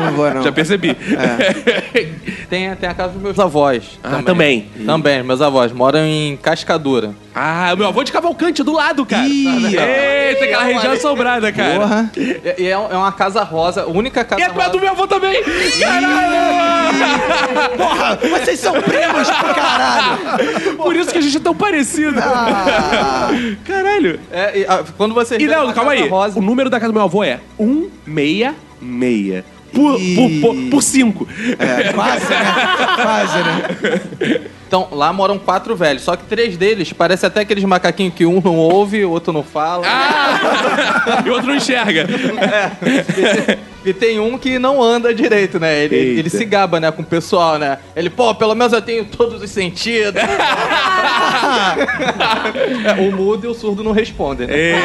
Não vou, não. Já percebi. Tem, tem a casa dos meus avós. Ah, também. Também, meus avós. Moram em Cascadura. Ah, o meu avô de Cavalcante, do lado, cara. Ih, Eita, aquela região assombrada, cara. Porra. E, e é, é uma casa rosa, a única casa E é a rosa. do meu avô também. Caralho! Porra, vocês são primos pro caralho. Por isso que a gente é tão parecido. Ah. Caralho. É, e, ah, quando você E não, calma aí. Rosa, O número da casa do meu avô é 166. Por 5. Por, por, por cinco. É, quase, né? Quase, né? Então, lá moram quatro velhos. Só que três deles parece até aqueles macaquinhos que um não ouve, o outro não fala. Ah! e o outro não enxerga. E tem um que não anda direito, né? Ele, Eita. ele se gaba, né, com o pessoal, né? Ele, pô, pelo menos eu tenho todos os sentidos. É, o mudo e o surdo não respondem, né? É.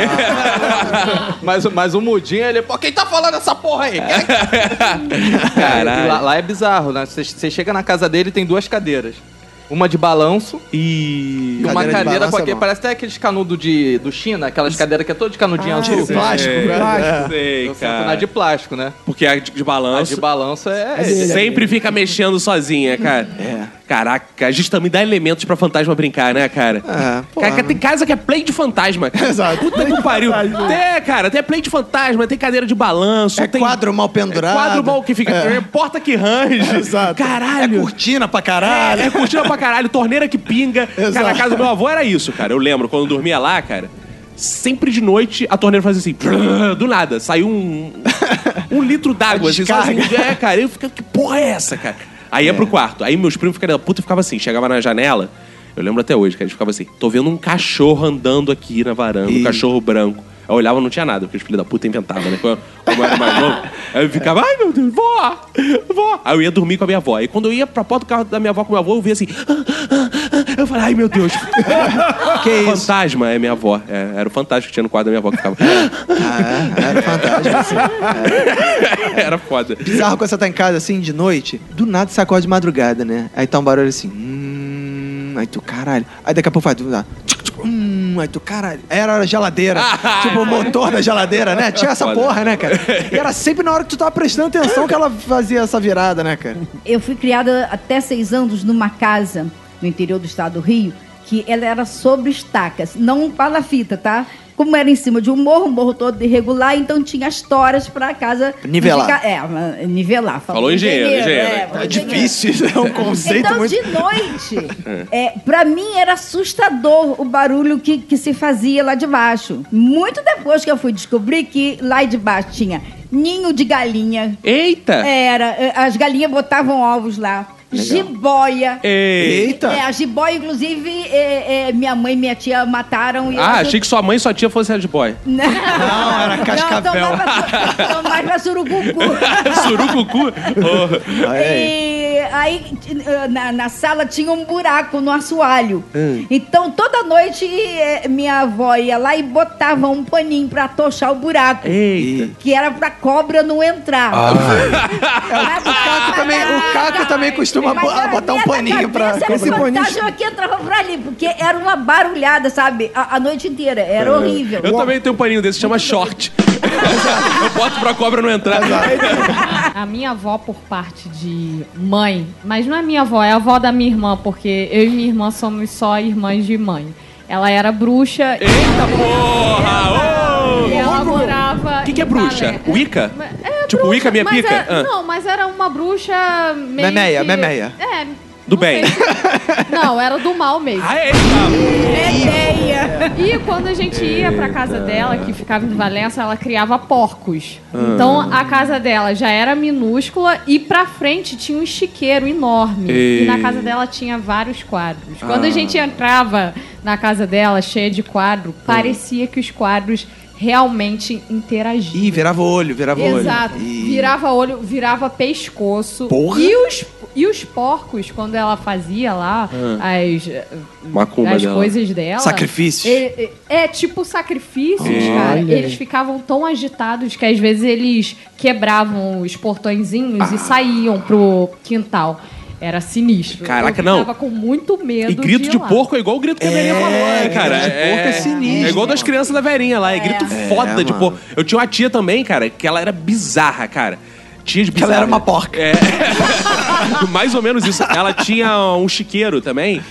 Mas, mas o mudinho, ele, pô, quem tá falando essa porra aí? Caralho. E Lá, lá é bizarro, né? Você- chega na casa dele tem duas cadeiras. Uma de balanço E. e uma Cadeira de cadeira balanço com é parece até aqueles canudos de, do China, aquelas cadeiras que é todo de canudinho azul. de plástico, é, plástico. Sei, sento na cara. de plástico, né? Porque a de, de A balanço. de balanço é. Sempre fica mexendo sozinha, cara. É. Caraca, a gente também dá elementos pra fantasma brincar, né, cara? É, Cara, tem casa que é play de fantasma. Exato. Puta que pariu. Tem, cara, tem play de fantasma, tem cadeira de balanço. É tem quadro mal pendurado. quadro mal que fica. É. é porta que range. Exato. Caralho. É cortina pra caralho. É, é curtindo pra caralho, torneira que pinga. Exato. Cara, na casa do meu avô era isso, cara. Eu lembro, quando eu dormia lá, cara, sempre de noite a torneira fazia assim, do nada, saiu um, um litro d'água, assim, sozinho. É, cara, eu ficava, que porra é essa, cara? Aí ia pro quarto. Aí meus primos ficavam, puta, ficava assim, chegava na janela, Eu lembro até hoje, que a gente ficava assim: tô vendo um cachorro andando aqui na varanda, um Ih. cachorro branco. Eu olhava não tinha nada, porque os filhos da puta inventavam, né? Como como eu era mais novo. Aí eu ficava, ai meu Deus, vó, vó. Aí eu ia dormir com a minha avó. Aí quando eu ia pra porta do carro da minha avó com meu avô, eu via assim. "Ah, ah, ah." Eu falei, ai meu Deus. Que isso? Fantasma é minha avó. É, era o fantasma que tinha no quadro da minha avó que ficava. Ah, era fantástico. Assim. era foda. Bizarro quando você tá em casa assim de noite, do nada você acorda de madrugada, né? Aí tá um barulho assim. Hum, aí tu, caralho. Aí daqui a pouco faz. nada, tchic, Hum, aí tu, caralho. Era a geladeira. tipo o motor da geladeira, né? Tinha essa porra, né, cara? E era sempre na hora que tu tava prestando atenção que ela fazia essa virada, né, cara? Eu fui criada até seis anos numa casa no interior do estado do Rio, que ela era sobre estacas, não palafita, tá? Como era em cima de um morro, um morro todo irregular, então tinha as toras pra casa... Nivelar. ficar- É, nivelar. Falou engenheiro, engenheiro. é, Tá falou É difícil, é um conceito então, muito. de noite, é, pra mim era assustador o barulho que, que se fazia lá de baixo. Muito depois que eu fui descobrir que lá de baixo tinha ninho de galinha. Eita! Era, eh, as galinhas botavam ovos lá. Jiboia. Ei. Eita! É, a jiboia, inclusive, eh, eh, minha mãe e minha tia mataram. E Ah, achei que sua mãe e sua tia fossem Red Boy. Não, Não, era cascavel. Não, tomava, tomava surucucu. Surucucu? Oh. E aí, eh, na, na sala tinha um buraco no assoalho. Hum. Então, toda noite, eh, minha avó ia lá e botava um paninho pra tochar o buraco. Eita. Que era pra cobra não entrar. Mas- O Caco também, o Caco também costuma Mas bo- na botar um paninho pra. Esse paninho- que entrava pra ali, porque era uma barulhada, sabe? A, a noite inteira. Era horrível. Eu também tenho um paninho desse, chama short. Eu boto pra cobra não entrar. A minha avó, por parte de mãe, mas não é minha avó, é a avó da minha irmã, porque eu e minha irmã somos só irmãs de mãe. Ela era bruxa Eita porra! e ela morava. O que, que é bruxa? Valé- Wicca? É, Tipo, bruxa, Wicca, minha mas pica? é- Ah. Não, mas era uma bruxa meio. Memeia, que- memeia. É. Do não bem. Não, era do mal mesmo. Ah, eita! Ideia. E quando a gente ia pra casa dela, que ficava em Valença, ela criava porcos. Então a casa dela já era minúscula e pra frente tinha um chiqueiro enorme. E- E na casa dela tinha vários quadros. Quando a gente entrava na casa dela, cheia de quadro, parecia que os quadros realmente interagiam. Ih, virava olho, virava olho. Exato. Virava olho, virava pescoço. Porra. E os, e os porcos, quando ela fazia lá as, Macumba as dela. coisas dela. Sacrifícios. É, é- é tipo sacrifícios, cara. Olha aí. Eles ficavam tão agitados que às vezes eles quebravam os portõezinhos e saíam pro quintal. Era sinistro. Caraca, Eu não. ficava com muito medo E grito de lá. porco é igual o grito que a velhinha falou, né, cara? grito de porco é sinistro. É igual das crianças da velhinha lá. É grito foda de mano. porco. Eu tinha uma tia também, cara, que ela era bizarra, cara. Tia de Que ela bizarra. era uma porca. É. Mais ou menos isso. Ela tinha um chiqueiro também.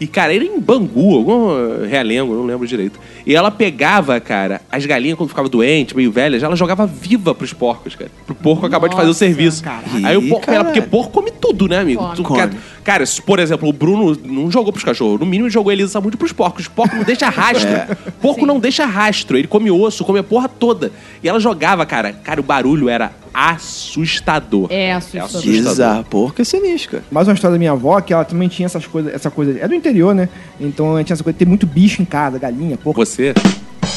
E, cara, era em Bangu, algum realengo, não lembro direito. E ela pegava, cara, as galinhas quando ficava doente, meio velhas, ela jogava viva pros porcos, cara. Pro porco acabar de fazer o serviço. Aí o porco, ela, caralho. porque porco come tudo, né, amigo? Come. Tu Come. Cara, se, por exemplo, o Bruno não jogou pros cachorros. No mínimo, ele jogou Elisa Samudio pros porcos. Porco não deixa rastro. Porco não deixa rastro. Ele come osso, come a porra toda. E ela jogava, cara. Cara, o barulho era assustador. É assustador. assustador. Bizarro. Porco é sinistro. Mais uma história da minha avó, que ela também tinha essas coisas, essa coisa. É do interior, né? Então ela tinha essa coisa de ter muito bicho em casa, galinha, porco. Você?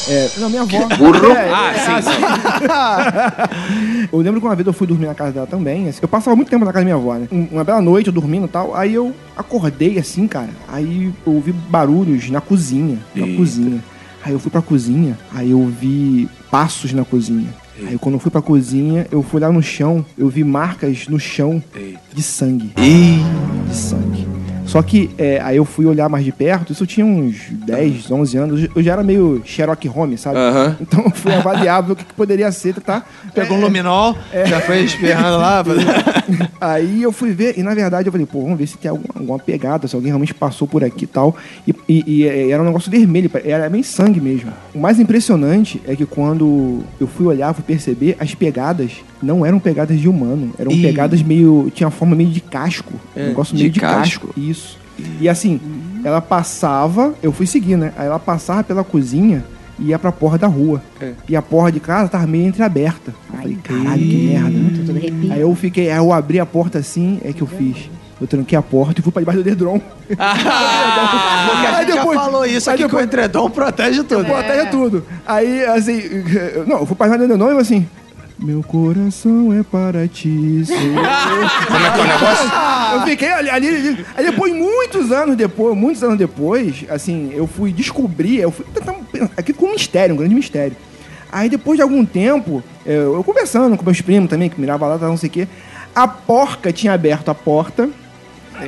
É, não, minha avó. Burro? É, Ah, sim, sim. Eu lembro que uma vez eu fui dormir na casa dela também. assim, Eu passava muito tempo na casa da minha avó, né? Um- Uma bela noite, eu dormindo e tal. Aí eu acordei assim, cara. Aí eu ouvi barulhos na cozinha. Na Eita. cozinha. Aí eu fui pra cozinha. Aí eu vi passos na cozinha. Aí quando eu fui pra cozinha, eu fui lá no chão. Eu vi marcas no chão Eita. de sangue. Ih. De sangue. Só que é, aí eu fui olhar mais de perto, isso eu tinha uns 10, 11 anos, eu já era meio Sherlock Holmes, sabe? Então eu fui avaliar ver o que, que poderia ser, tá? Pegou um luminol, já foi espirrando lá. Aí eu fui ver, e na verdade eu falei, pô, vamos ver se tem alguma, alguma pegada, se alguém realmente passou por aqui e tal. E, e- e, é, era um negócio vermelho, era bem sangue mesmo. O mais impressionante é que quando eu fui olhar, fui perceber, as pegadas não eram pegadas de humano, eram Ih. pegadas meio. tinha uma forma meio de casco. um negócio de meio de casco? casco. Isso. E assim, ela passava, eu fui seguir, né? Aí ela passava pela cozinha e ia pra porra da rua. É. E a porra de casa tava meio entreaberta. Eu falei, caralho, que merda. Aí eu fiquei, aí eu abri a porta assim, é que eu fiz. eu tranquei a porta e fui pra debaixo do dedrão. Porque a Aí gente depois- já falou isso aí aqui que o depois- entredom protege tudo. Protege tudo. Aí, assim, não, eu fui pra debaixo do dedrão e assim... Meu coração é para ti, Senhor. Como é que é o negócio? Eu fiquei ali, ali, ali. Aí depois, muitos anos depois, muitos anos depois, assim, eu fui descobrir, eu fui tentar aquilo com um mistério, um grande mistério. Aí depois de algum tempo, eu, eu conversando com meus primos também, que miravam lá, não sei o quê, a porca tinha aberto a porta.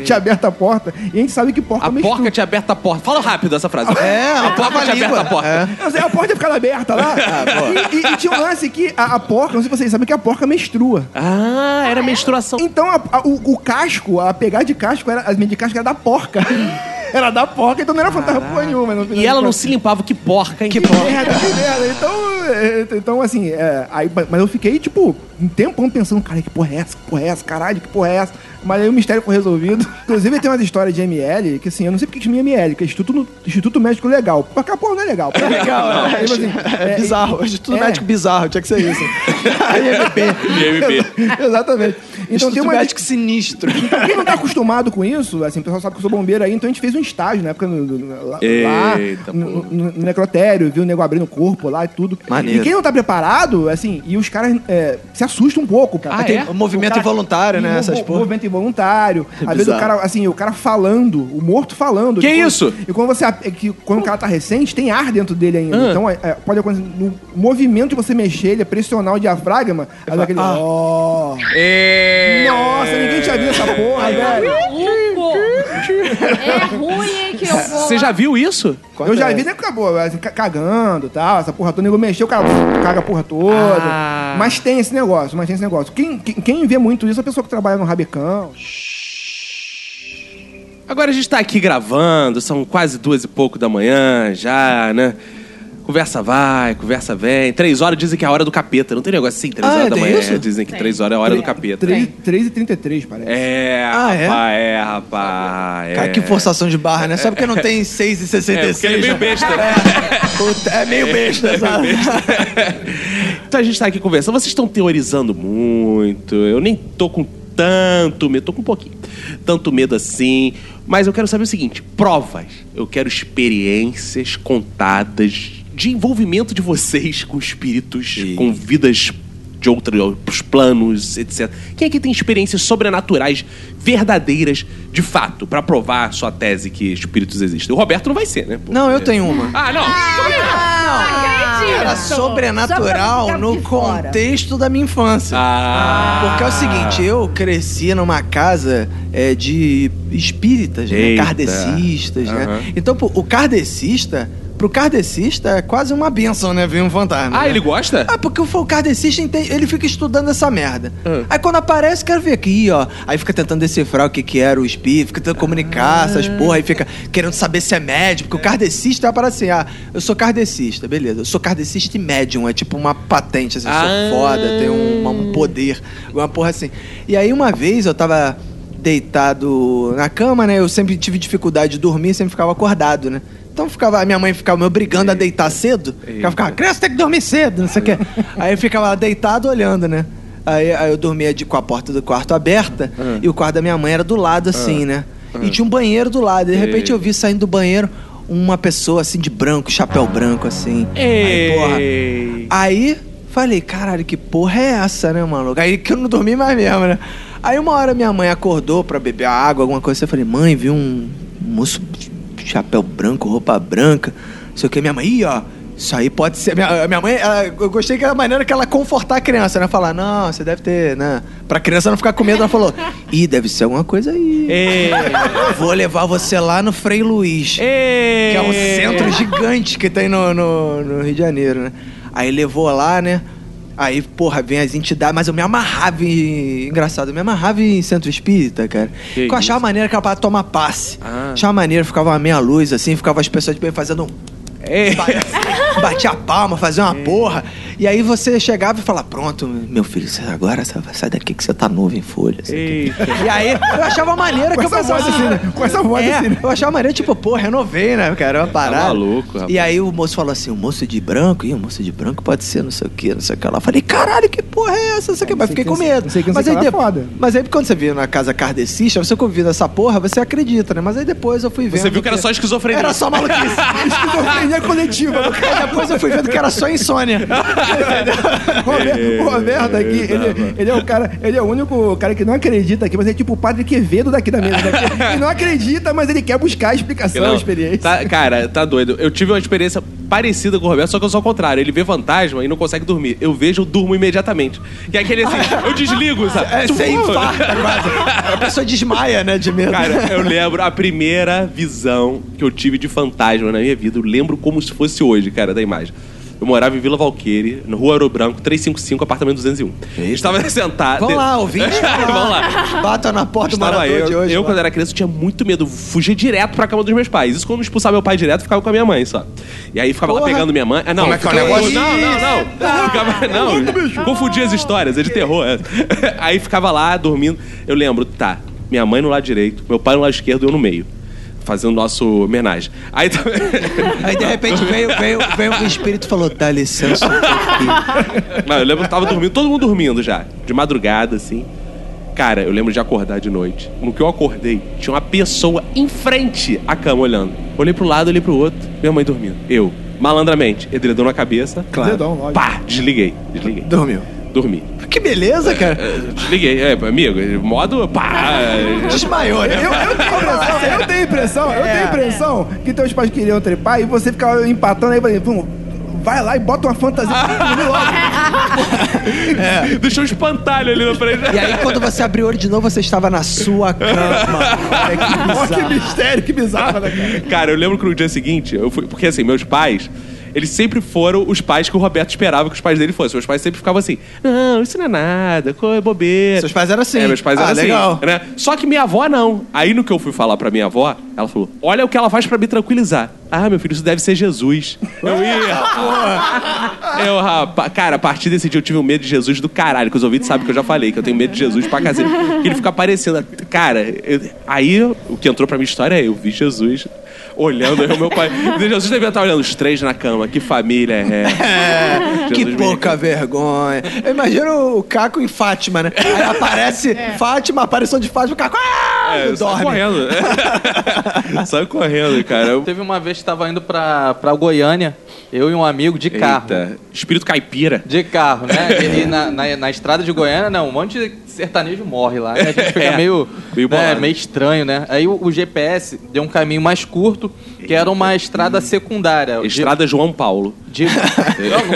Tinha aberto a porta, e a gente sabe que porca A menstrua. porca tinha aberto a porta. Fala rápido essa frase. É, a porca trava a tinha língua. aberto a porta. É. A porta ia ficar aberta lá. e, e- e tinha um lance que a, a porca, não sei se vocês sabem que a porca menstrua. Ah, era menstruação. Então a- a- o, o casco, a pegada de casco, era, as de casco era da porca. Era da porca, então não era fantasma porra nenhuma. no final E ela não se limpava. Que porca, hein? Que merda, que merda. Então, é, então assim, é, aí, mas eu fiquei, tipo, um tempão pensando, cara, que porra é essa? Que porra é essa? Caralho, que porra é essa? Mas aí o mistério foi resolvido. Inclusive, tem umas histórias de ML, que assim, eu não sei porque que chama ML, que é Instituto, Instituto Médico Legal. Porque a porra não é legal. É legal, não, é, tipo assim, é bizarro. e- Instituto é. Médico bizarro, tinha que ser isso. IMP. IMP. Exatamente. Então Instituto tem uma. Médico sinistro. Quem não tá acostumado com isso, assim, o pessoal sabe que eu sou bombeiro aí, então a gente fez um estágio na época no, no- lá, lá, Eita, no, no- no necrotério, viu o nego abrindo o corpo lá e tudo. Maneiro. E quem não tá preparado, assim, e os caras é, se assustam um pouco, cara. Ah, Tem é? O movimento involuntário, né, essas porra. Movimento involuntário. Às vezes o cara, assim, o cara falando, o morto falando. Que quando- isso? E quando você. é que quando o cara tá recente, tem ar dentro dele ainda. Ah. Então, é, é, pode acontecer. No movimento de você mexer, ele é pressionar o diafragma. Aí dá aquele. Ah. ó. É... Nossa, ninguém tinha visto essa porra, velho. Maluco! É ruim, hein, que eu vou. Você já viu isso? Eu já vi, né, acabou, assim, ca- cagando e tal, essa porra toda, o nego mexeu, o cara caga a porra toda. Ah. Mas tem esse negócio, mas tem esse negócio. Quem, quem, quem vê muito isso é a pessoa que trabalha no rabecão. Agora a gente tá aqui gravando, são quase duas e pouco da manhã já, né? Conversa vai, conversa vem. Três horas dizem que é a hora do capeta. Não tem negócio assim? Três Ah, horas é, da tem manhã isso? dizem que Tem. três horas é a hora do capeta. 3, e 33 parece. É, Ah, é? rapaz, é, rapaz. É. Cara, que forçação de barra, né? Só porque não tem 6,66. É, porque ele é meio né? besta. Puta, é meio besta, sabe? então a gente tá aqui conversando. Vocês estão teorizando muito. Eu nem tô com tanto medo, tô com um pouquinho. Tanto medo assim. Mas eu quero saber o seguinte: provas. Eu quero experiências contadas de envolvimento de vocês com espíritos, com vidas de outros planos, etc. Quem aqui tem experiências sobrenaturais verdadeiras, de fato, pra provar sua tese que espíritos existem? O Roberto não vai ser, né? Não, eu tenho uma. Ah, não! Era sobrenatural Só pra no ficar de fora. contexto da minha infância. Ah. Porque é o seguinte, eu cresci numa casa é, de espíritas, né? Eita. kardecistas, Aham. né? Então, pô, o kardecista, pro kardecista é quase uma benção, né? Ver um fantasma. Ah, né? ele gosta? Ah, porque o kardecista, ele fica estudando essa merda. Ah. Aí quando aparece, quero ver aqui, ó. Aí fica tentando decifrar o que que era o espírito, fica tentando comunicar essas porra, aí fica querendo saber se é médium, porque o kardecista é para assim, ah, eu sou kardecista, beleza. Eu sou kardecista e médium, é tipo uma patente, assim, eu Ah. sou foda, tenho um, um poder, uma porra assim. E aí uma vez eu tava deitado na cama, né? Eu sempre tive dificuldade de dormir, sempre ficava acordado, né? Então ficava, minha mãe ficava me obrigando a deitar cedo. Ela ficava, criança tem que dormir cedo, não sei o quê. aí eu ficava lá deitado olhando, né? Aí, aí eu dormia de, com a porta do quarto aberta e o quarto da minha mãe era do lado, assim, né? E tinha um banheiro do lado. E de repente eu vi saindo do banheiro uma pessoa assim de branco, chapéu branco, assim. Aí, porra. Ei. Aí falei, caralho, que porra é essa, né, maluco? Aí que eu não dormi mais mesmo, né? Aí uma hora minha mãe acordou pra beber água, alguma coisa. Eu falei, mãe, vi um moço chapéu branco, roupa branca. Não sei o que. Minha mãe, ih, ó. Isso aí pode ser. Minha, minha mãe, ela- eu gostei que a maneira que ela confortar a criança, né? Falar, não, você deve ter, né? Pra criança não ficar com medo, ela falou, ih, deve ser alguma coisa aí. Ei. Vou levar você lá no Frei Luiz. Ei. Que é um centro gigante que tem no, no, no Rio de Janeiro, né? Aí levou lá, né? Aí, porra, vem as entidades, mas eu me amarrava em. Engraçado, eu me amarrava em centro espírita, cara. Que eu achava maneiro que era pra tomar passe. Ah. Achava maneiro, ficava uma meia luz assim, ficava as pessoas de bem fazendo um. Ei. Batia a palma, fazia uma porra. E aí você chegava e falava, pronto, meu filho, você agora sai- daqui que você tá novo em folha. Eita. E aí eu achava maneiro Com que eu pensava voz assim, né? Com essa voz é, assim, né? Eu achava maneiro, tipo, pô, renovei, né, cara? Uma parada. maluco, rapaz. E aí o moço falou assim: o moço de branco, e o moço de branco pode ser não sei o que, não sei o que lá. Eu falei, caralho, que porra é essa? Não sei o que, mas sei fiquei que- com medo. sei que mas, aí que lá é depois- foda. mas aí quando você viu na casa kardecista, você convida essa porra, você acredita, né? Mas aí depois eu fui vendo. Você viu que era só esquizofrenia. Era só maluquice. Esquizofrenia coletiva. Aí depois eu fui vendo que era só insônia. Roberto, o Roberto aqui, ele, ele é o cara, ele é o único cara que não acredita aqui, mas é tipo o padre Quevedo daqui da mesa. Né? Ele não acredita, mas ele quer buscar a explicação, a Não, experiência. tá- cara, tá doido. Eu tive uma experiência parecida com o Roberto, só que eu sou ao contrário. Ele vê fantasma e não consegue dormir. Eu vejo, eu durmo imediatamente. Que é aquele assim, eu desligo, sabe? É, você infarta quase. A pessoa desmaia, né, de medo. Cara, eu lembro a primeira visão que eu tive de fantasma na minha vida. Eu lembro como se fosse hoje, cara, da imagem. Eu morava em Vila Valqueire, no Rua Ouro Branco, 355, apartamento 201. Estava sentado. Vamos lá, ouvintes. Vamos lá. Bata na porta do Estava morador eu, de hoje. eu lá. quando era criança, tinha muito medo. Fugia direto pra cama dos meus pais. Isso quando eu expulsava meu pai direto, eu ficava com a minha mãe só. E aí ficava lá Porra. pegando minha mãe. Ah, não, Como é que é o negócio? Não, não, não. Ficava, não, confundia as histórias, é de terror. é. Aí ficava lá dormindo. Eu lembro, tá, minha mãe no lado direito, meu pai no lado esquerdo e eu no meio. Fazendo nosso homenagem. Aí também. Aí de repente veio, veio, veio um espírito e falou: dá licença um. Não, eu lembro que tava dormindo, todo mundo dormindo já. De madrugada, assim. Cara, eu lembro de acordar de noite. No que eu acordei, tinha uma pessoa em frente à cama olhando. Olhei pro lado, olhei pro outro. Minha mãe dormindo. Eu, malandramente, edredom na cabeça. Dedão, lógico. Pá, desliguei. Desliguei. Dormiu. Dormi. Que beleza, cara. Desliguei. É, amigo, modo. Pá. Desmaiou, né? Eu, eu tenho impressão, eu tenho impressão, eu É. tenho impressão que teus pais queriam trepar e você ficava empatando aí, "Pum, vai lá e bota uma fantasia pra dormir logo. Deixou um espantalho ali na frente. E aí, quando você abriu o olho de novo, você estava na sua cama. Olha que que mistério, que bizarro, né, cara? Cara, eu lembro que no dia seguinte, eu fui. Porque assim, meus pais. Eles sempre foram os pais que o Roberto esperava que os pais dele fossem. Meus pais sempre ficavam assim: Não, isso não é nada, é bobeira. Seus pais eram assim. É, meus pais Ah, eram assim. legal. Né? Só que minha avó não. Aí no que eu fui falar pra minha avó, ela falou: Olha o que ela faz pra me tranquilizar. Ah, meu filho, isso deve ser Jesus. Eu ia. eu, rapaz. Cara, a partir desse dia eu tive um medo de Jesus do caralho, que os ouvintes sabem que eu já falei, que eu tenho medo de Jesus pra cacete. Que ele fica aparecendo. Cara, eu- aí o que entrou pra minha história é: eu vi Jesus olhando, aí o meu pai. Jesus devia estar olhando os três na cama, que família é essa? É, que pouca vergonha. Eu imagino o Caco em Fátima, né? Aí aparece Fátima, aparição de Fátima, o Caco ah, É, e sai dorme. correndo. Sai correndo, cara. Eu- Teve uma vez que tava indo pra, pra Goiânia, eu e um amigo de carro. Eita, espírito caipira. De carro, né? E, e na, na, na estrada de Goiânia, né? Um monte de sertanejo morre lá. Né? A gente fica É, meio, meio né, meio estranho, né? Aí o, o GPS deu um caminho mais curto, que era uma estrada secundária. De- Estrada João Paulo. de- Não, não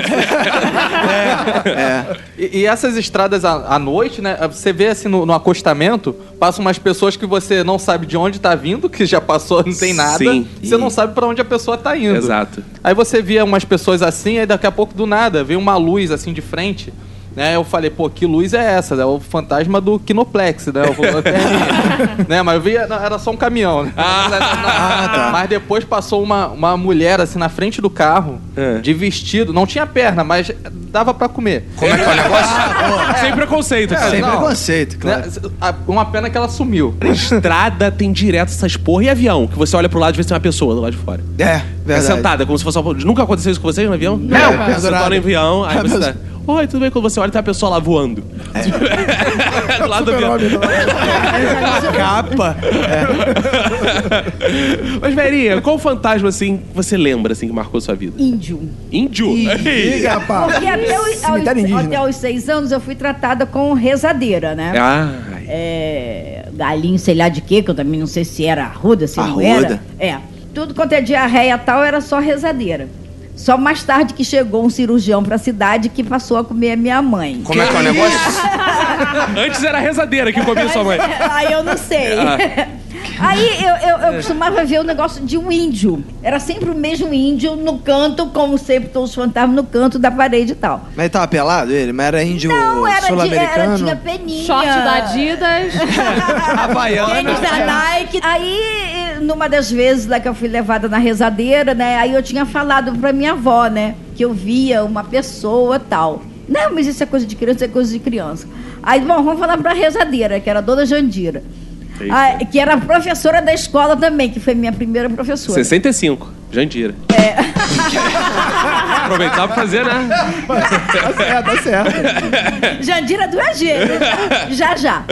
E, e essas estradas à, à noite, né? Você vê assim no, no acostamento, passam umas pessoas que você não sabe de onde tá vindo, que já passou, não tem nada. Sim. E você não sabe pra onde a pessoa tá indo. Exato. Aí você via umas pessoas assim, aí daqui a pouco do nada veio uma luz assim de frente. Né, eu falei, pô, que luz é essa? É o fantasma do Kinoplex, né? Eu né? Mas eu via, não, era só um caminhão. Né? Ah, Mas depois passou uma, uma mulher assim na frente do carro, É. de vestido. Não tinha perna, mas dava pra comer. Como é que é o negócio? Sem preconceito, cara. Sem não. preconceito, claro. Né? A- Uma pena que ela sumiu. Estrada tem direto essas porra. E avião? Que você olha pro lado e vê se tem uma pessoa do lado de fora. É, É verdade. sentada, como se fosse uma... Nunca aconteceu isso com vocês no avião? Não, Você tá no avião, aí É você tá... Oi, tudo bem? Quando você olha, tem uma pessoa lá voando. do lado do avião. Capa. Mas, Verinha, qual fantasma, assim, você lembra, assim, que marcou sua vida? Índio. Índio? Liga, rapaz. Porque até, os, Cemitério aos, indígena. até os seis anos eu fui tratada com rezadeira, né? Ai. É, galinho, sei lá de quê, que eu também não sei se era arruda, se não Arruda. era. É. Tudo quanto é diarreia tal era só rezadeira. Só mais tarde que chegou um cirurgião pra cidade que passou a comer a minha mãe. Como é que é o negócio? Antes era a rezadeira que comia sua mãe. Aí eu não sei. Ah. Aí eu, eu, eu costumava ver o negócio de um índio. Era sempre o mesmo índio no canto, como sempre todos os fantasmas no canto da parede e tal. Mas ele tava pelado, ele? Mas era índio Não, era, de, era sul-americano? tinha peninha. Short da Adidas. Havaiana. Tênis da Nike. Aí, numa das vezes lá que eu fui levada na rezadeira, né? Aí eu tinha falado pra minha avó, né? Que eu via uma pessoa tal. Não, mas isso é coisa de criança, é coisa de criança. Aí, bom, vamos falar pra rezadeira, que era a dona Jandira. Ah, que era professora da escola também, que foi minha primeira professora. 65, Jandira. É. Aproveitar pra fazer, né? Tá certo, tá certo. Jandira do AG, já já.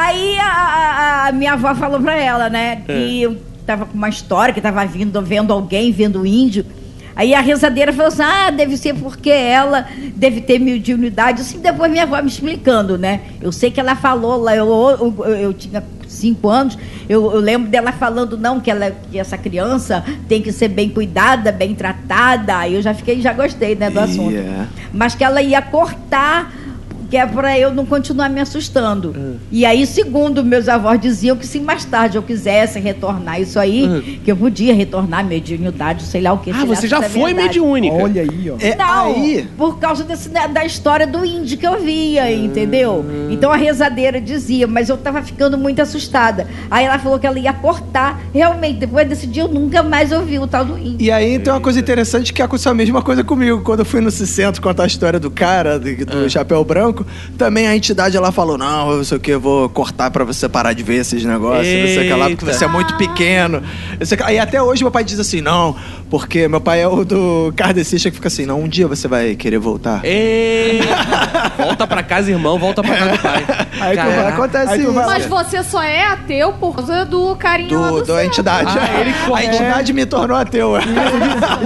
Aí a, a- a minha avó falou pra ela, né, que eu tava com uma história, que tava vindo, vendo alguém, vendo índio. Aí a rezadeira falou assim: ah, deve ser porque ela deve ter mediunidade. Assim, depois minha avó me explicando, né? Eu sei que ela falou lá, eu, eu, eu- tinha cinco anos, eu, eu lembro dela falando, não, que, ela, que essa criança tem que ser bem cuidada, bem tratada. Aí eu já fiquei, já gostei, né, do assunto Yeah. mas que ela ia cortar que é para eu não continuar me assustando. Hum. E aí, segundo meus avós diziam que se mais tarde eu quisesse retornar isso aí, que eu podia retornar mediunidade, sei lá o que. Ah, sei lá você já é foi verdade. mediúnica. Olha aí, ó. É, Não, aí... por causa desse, da, da história do índio que eu via, entendeu? Hum. Então a rezadeira dizia, mas eu tava ficando muito assustada. Aí ela falou que ela ia cortar. Realmente, depois desse dia eu nunca mais ouvi o tal do índio. E aí tem uma coisa interessante que aconteceu a mesma coisa comigo. Quando eu fui no Cicentro contar a história do cara, do, do Ah. chapéu branco, também a entidade ela falou: não, eu sei o que, eu vou cortar pra você parar de ver esses negócios, não sei o que lá, porque você é muito pequeno. Aí até hoje meu pai diz assim: não, porque meu pai é o do kardecista que fica assim: não, um dia você vai querer voltar. Ei, volta pra casa, irmão, volta pra casa do pai. Aí Caraca. acontece Aí Mas você só é ateu por causa do carinho lá Do, do da céu. entidade. Ah, ele a entidade me tornou ateu.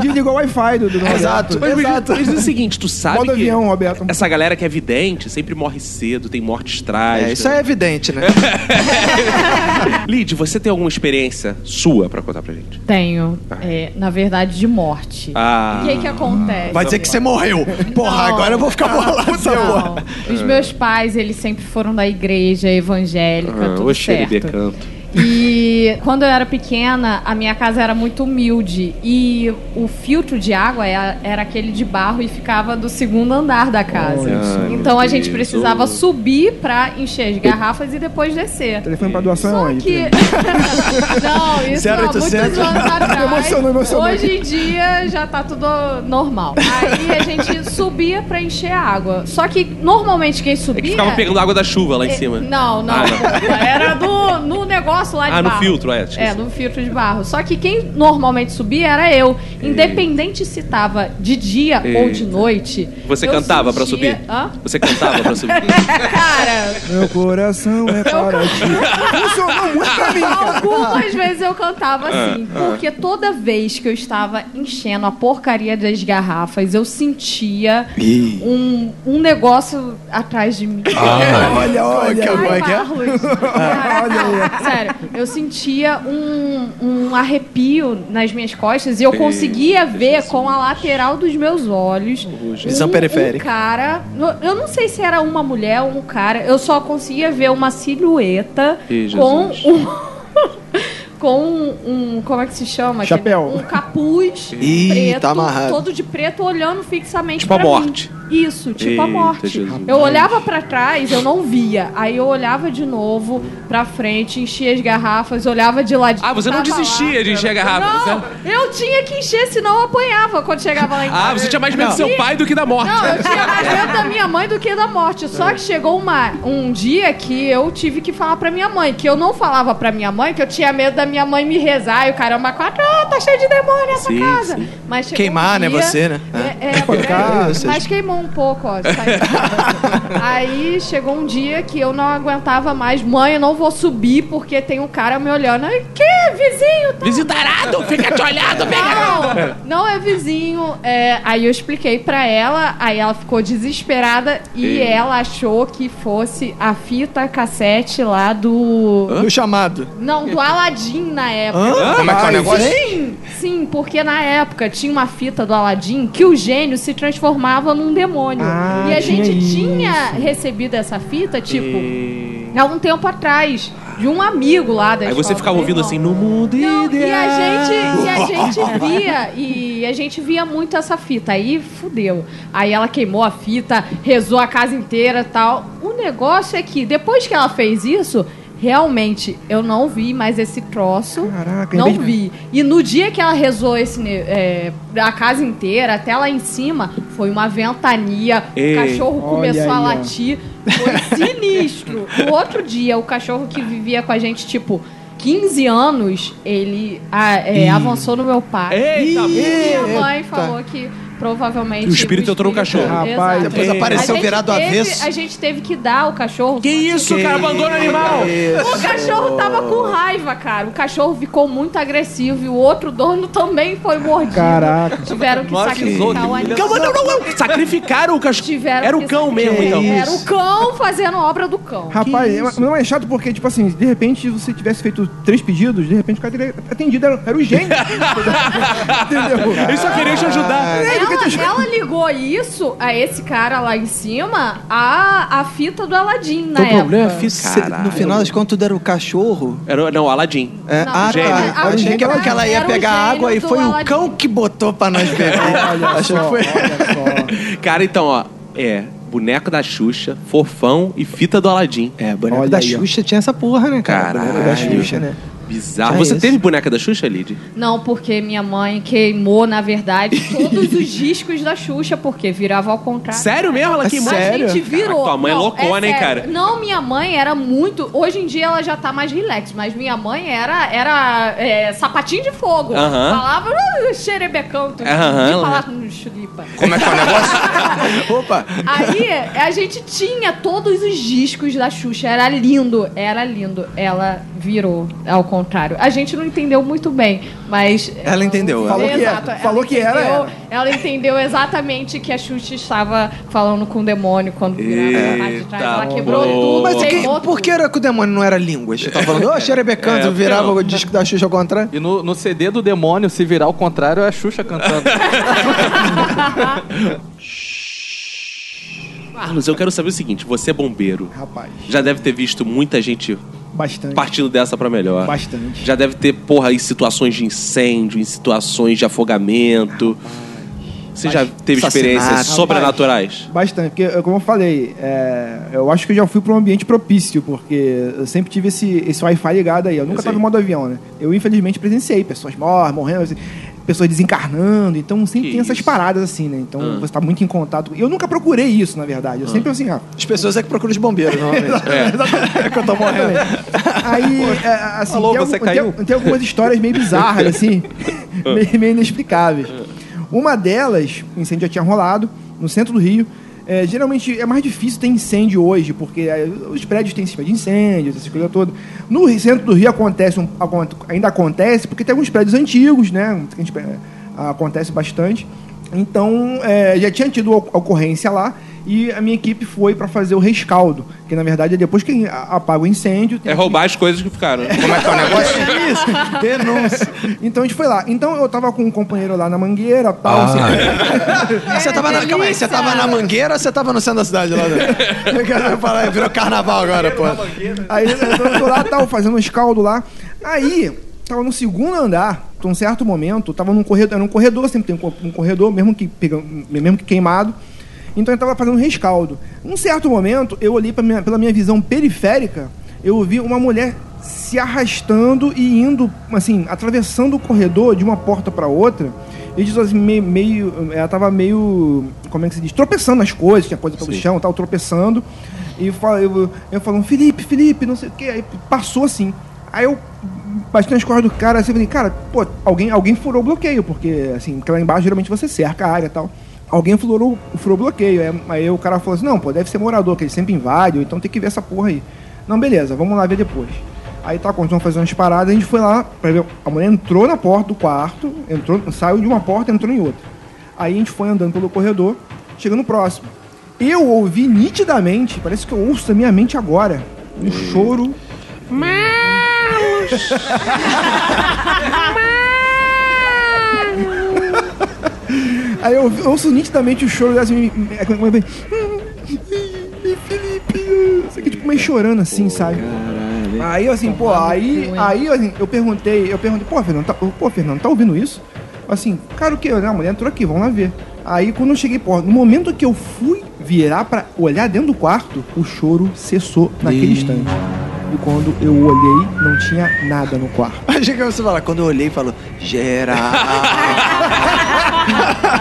Desligou o Wi-Fi do, do do Exato. Mas, mas- Exato. mas diz o seguinte, tu sabe Modo que avião, Roberto. essa galera que é vidente sempre morre cedo, tem mortes trágicas. É, isso é evidente, né? Lid, você tem alguma experiência sua pra contar pra gente? Tenho, é, na verdade, de morte. Ah. O que que acontece? Vai dizer que você morreu. Porra, Não. agora eu vou ficar bolado essa porra. Os meus pais, eles sempre foram da igreja evangélica, Ah, tudo oxe, ele certo. decanto. E quando eu era pequena, a minha casa era muito humilde e o filtro de água era, era aquele de barro e ficava do segundo andar da casa. Ai, então a gente precisava subir pra encher as garrafas e depois descer. Telefone pra doação é Só onde? que. não, isso há 0800. muitos anos atrás. Emocionou, emocionou. Hoje em dia já tá tudo normal. Aí a gente subia pra encher a água. Só que normalmente quem É subia. que ficava pegando água da chuva lá em É, cima. Não, não. Ah, não. Era do, no negócio lá de Ah, no barro. filtro, é, esqueci. É, no filtro de barro. Só que quem normalmente subia era eu. Independente se tava de dia ou de noite. Você cantava pra sentia- subir? Hã? Você cantava pra subir? Cara, Meu coração é para ti. Funcionou muito pra mim, cara. algumas vezes eu cantava Ah, assim. Porque toda vez que eu estava enchendo a porcaria das garrafas, eu sentia um, um negócio atrás de mim. Olha, olha. É que é? Marlos. Cara, Sério, eu sentia um, um arrepio nas minhas costas e eu conseguia ver com a lateral dos meus olhos Visão um, periférica. um cara. Eu não sei se era uma mulher ou um cara, eu só conseguia ver uma silhueta com um. Com um, um- Como é que se chama? Chapéu. Um capuz Ih, preto, tá amarrado. todo de preto, olhando fixamente Tipo a pra mim. Isso, tipo a Eita, morte. Jesus. Eu olhava pra trás, eu não via. Aí eu olhava de novo pra frente, enchia as garrafas, olhava de ladinho. Ah, você não desistia lá. de encher a garrafa, Não, eu tinha que encher, senão eu apanhava quando chegava lá em casa. Ah, você tinha mais medo do seu pai do que da morte. Não, eu tinha mais medo da minha mãe do que da morte. Só que chegou uma, um dia que eu tive que falar pra minha mãe, que eu não falava pra minha mãe, que eu tinha medo da minha mãe me rezar e o caramba, quatro, ah, tá cheio de demônio nessa Sim, casa. sim. Mas Queimar, um né, dia- você, né? É, é, é, mas queimou um pouco, ó. Aí chegou um dia que eu não aguentava mais. Mãe, eu não vou subir porque tem um cara me olhando. Aí, que? Vizinho? Tá... Visitarado, fica te olhando, pega. Não, não é vizinho. É, aí eu expliquei pra ela, aí ela ficou desesperada e Ei. ela achou que fosse a fita cassete lá do. No chamado. Não, do Aladdin na época. Como é que é o negócio? Sim, sim, porque na época tinha uma fita do Aladdin que o gênio se transformava num demônio. Ah, e a gente isso. tinha recebido essa fita, tipo, há um tempo atrás, de um amigo lá da Aí escola você ficava do ouvindo assim, no mundo Não, ideal. e a gente, e a gente via, e a gente via muito essa fita. Aí fudeu. Aí ela queimou a fita, rezou a casa inteira e tal. O negócio é que depois que ela fez isso, realmente, eu não vi mais esse troço. Caraca, não vi. E no dia que ela rezou esse, é, a casa inteira, até lá em cima, foi uma ventania. Ei. O cachorro começou aí, a ó. latir. Foi sinistro. No outro dia, o cachorro que vivia com a gente, tipo, 15 anos, ele ah, é, avançou no meu pai. Eita, e minha eita. mãe falou que provavelmente. O espírito entrou no cachorro. Rapaz, Exato. depois apareceu virado teve- avesso. A gente teve que dar o cachorro. Que isso, cara? Abandona animal! O cachorro tava com raiva, cara. O cachorro ficou muito agressivo e o outro dono também foi mordido. Caraca. Tiveram que Não sacrificar avisou, o que animal. Calma, não, não, não. Sacrificaram o cachorro. Tiveram Era que o cão mesmo, então. Era o cão fazendo obra do cão. Rapaz, é- não é chato porque, tipo assim, de repente você tivesse feito três pedidos, de repente o cara teria atendido, era, era o gênio. Entendeu? Eles só queriam te ajudar. Ela, ela ligou isso a esse cara lá em cima a, a fita do Aladdin na O época. problema é se- Caralho. no final das contas tudo era o cachorro. Era, não, Aladim. É, Não, ah, tá. Eu achei que, o que ela ia o pegar água e foi o Aladdin. cão que botou pra nós beber. Olha só, que foi. olha Cara, então, ó. É, boneco da Xuxa, fofão e fita do Aladim. É, boneco Olha da aí, ó. Xuxa tinha essa porra, né, cara? Caralho. Boneco da Xuxa, né? Bizarro. Já Você esse. teve boneca da Xuxa, Lid? Não, porque minha mãe queimou, na verdade, todos os discos da Xuxa, porque virava ao contrário. Sério mesmo? Ela É queimou? sério? A gente virou. Caraca, tua mãe é Não, loucona, hein, sério. cara? Não, minha mãe era muito. Hoje em dia ela já tá mais relax, mas minha mãe era, era é, sapatinho de fogo. Aham. Falava uh, xerebecão, tu Aham, ela- falar com chulipa. Como é que é o negócio? Opa! Aí a gente tinha todos os discos da Xuxa, era lindo, era lindo. Ela virou ao contrário. A gente não entendeu muito bem, mas. Ela entendeu, Falou que Exato, era. ela Falou que era, entendeu- era. Ela entendeu exatamente que a Xuxa estava falando com o demônio quando virava a parte de trás. Ela quebrou boa. tudo, Mas que, por que era que o demônio não era língua? Você tá falando, ô, xerebecando, É, virava não. o disco da Xuxa ao contrário? E no, no CD do demônio, se virar ao contrário, é a Xuxa cantando. Carlos, eu quero saber o seguinte: você é bombeiro. Rapaz, Já deve ter visto muita gente bastante. partindo dessa pra melhor. Bastante. Já deve ter, porra, em situações de incêndio, em situações de afogamento. Você já teve experiências sobrenaturais? Bastante, porque, eh, como eu falei, é, eu acho que eu já fui para um ambiente propício, porque eu sempre tive esse, esse Wi-Fi ligado aí. Eu nunca Eu estava em modo avião, né? Eu, infelizmente, presenciei pessoas morrendo, assim, pessoas desencarnando. Então, sempre Que tem essas isso? paradas assim, né? Então, Ah. você tá muito em contato. Eu nunca procurei isso, na verdade. Eu sempre, assim, ah, As pessoas é que procuram os bombeiros, normalmente. É. que eu tô morrendo. Aí, é, assim, Alô, tem, você algum- caiu? tem- tem algumas histórias meio bizarras, assim, meio, meio inexplicáveis. Uma delas, o incêndio já tinha rolado, no centro do Rio. É, geralmente é mais difícil ter incêndio hoje, porque é, os prédios têm sistema de incêndio, essas coisas todas. No centro do Rio acontece, um- ainda acontece, porque tem alguns prédios antigos, né? gente, é, acontece bastante. Então, é, já tinha tido oc- ocorrência lá e a minha equipe foi para fazer o rescaldo, que na verdade é depois que apaga o incêndio. tem É roubar as coisas que ficaram. Como é que é o negócio? isso, denúncia. Então a gente foi lá. Então eu tava com um companheiro lá na mangueira tal. assim. Você tava na, calma aí, você tava na mangueira ou você tava no centro da cidade lá? Né? Fala aí, Virou carnaval agora, pô. Aí eu tô lá, tal, fazendo um escaldo lá. Aí, tava no segundo andar, então, um certo momento, tava num corredor, era um corredor, sempre tem um co- um corredor, mesmo que, pegando, mesmo que queimado. Então eu tava fazendo um rescaldo. Num certo momento, eu olhei minha, pela minha visão periférica, eu vi uma mulher se arrastando e indo, assim, atravessando o corredor de uma porta para outra. E diz assim, meio, meio. Ela tava meio. Como é que se diz? Tropeçando nas coisas, tinha coisa pelo chão, tava tropeçando. E eu, falo- eu, eu falando, Felipe, Felipe, não sei o quê. Aí passou assim. Aí eu bati nas costas do cara assim, falei, cara, pô, alguém, alguém furou o bloqueio, porque assim, lá embaixo geralmente você cerca a área e tal. Alguém furou, furou bloqueio. Aí, aí o cara falou assim, não, pô, deve ser morador, que ele sempre invade, então tem que ver essa porra aí. Não, beleza, vamos lá ver depois. Aí tá, continuam fazendo umas paradas, a gente foi lá pra ver. A mulher entrou na porta do quarto, entrou, saiu de uma porta e entrou em outra. Aí a gente foi andando pelo corredor, chegando próximo. Eu ouvi nitidamente, parece que eu ouço da minha mente agora, um choro. Aí eu ouço nitidamente o choro é que- Felipe, isso aqui, tipo, meio chorando assim, sabe? Aí, assim, pô, aí, aí assim, eu perguntei, eu perguntei, pô, Fernando, tá, pô, Fernando, tá ouvindo isso? Assim, cara, o que? A mulher entrou aqui, vamos lá ver. Aí, quando eu cheguei, pô, no momento que eu fui virar pra olhar dentro do quarto, o choro cessou naquele instante. E quando eu olhei, não tinha nada no quarto. Achei que você falar, quando eu olhei, falou, geral.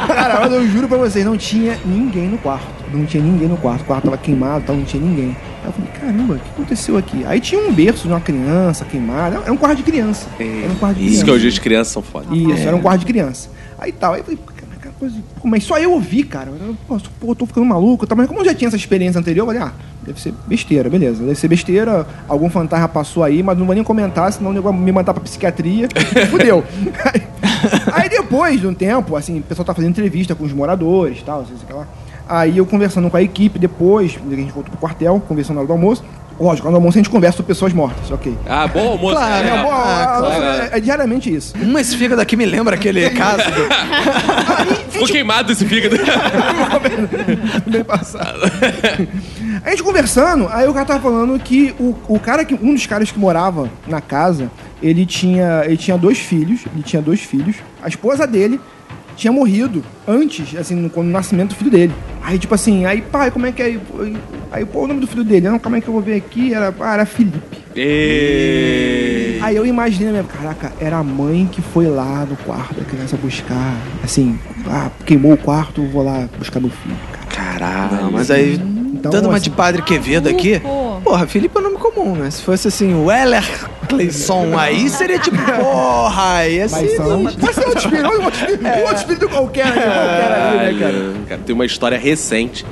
Cara, mas eu juro pra vocês, não tinha ninguém no quarto. Não tinha ninguém no quarto. O quarto tava queimado, tal, não tinha ninguém. Aí eu falei, caramba, o que aconteceu aqui? Aí tinha um berço de uma criança queimada. Era um quarto de criança. Era um quarto de Isso criança. que hoje as crianças são foda. Isso, era um quarto de criança. Aí tal, aí eu falei, Mas só eu ouvi, cara. Eu, pô, tô ficando maluco. Tá? Mas como eu já tinha essa experiência anterior, eu falei, ah, deve ser besteira, beleza. Deve ser besteira, algum fantasma passou aí, mas não vou nem comentar, senão o negócio vai me mandar pra psiquiatria. Fudeu. Aí, depois de um tempo, assim, o pessoal tá fazendo entrevista com os moradores e tal, sei se lá. Aí eu conversando com a equipe depois, a gente voltou pro quartel, conversando na hora do almoço. Lógico, do almoço a gente conversa com pessoas mortas, ok. Ah, bom almoço. Claro, É, É, bom, ah, a- a- claro. é- é diariamente isso. Hum, esse fígado aqui me lembra aquele caso do... Ficou queimado esse fígado. bem passado. A gente conversando, aí o cara tava falando que o, o cara que. Um dos caras que morava na casa, ele tinha. Ele tinha dois filhos. Ele tinha dois filhos. A esposa dele tinha morrido antes, assim, no, quando- no nascimento do filho dele. Aí, tipo assim, aí, pai, como é que é? Aí, aí, pô, o nome do filho dele, não, como é que eu vou ver aqui? Era, ah, era Felipe. E... Aí eu imaginei, na minha, caraca, era a mãe que foi lá no quarto da criança buscar. Assim, ah, queimou o quarto, vou lá buscar meu filho, cara. Caralho. Não, mas aí, Então, dando uma assim, de Padre Quevedo aqui, porra, Felipe é nome comum, né? Se fosse assim, o Weller Cleison aí, seria tipo, porra, aí é Mas são. Mas é outro espírito, outro espírito, outro espírito qualquer, né, qualquer ali, né, cara? Cara, tem uma história recente.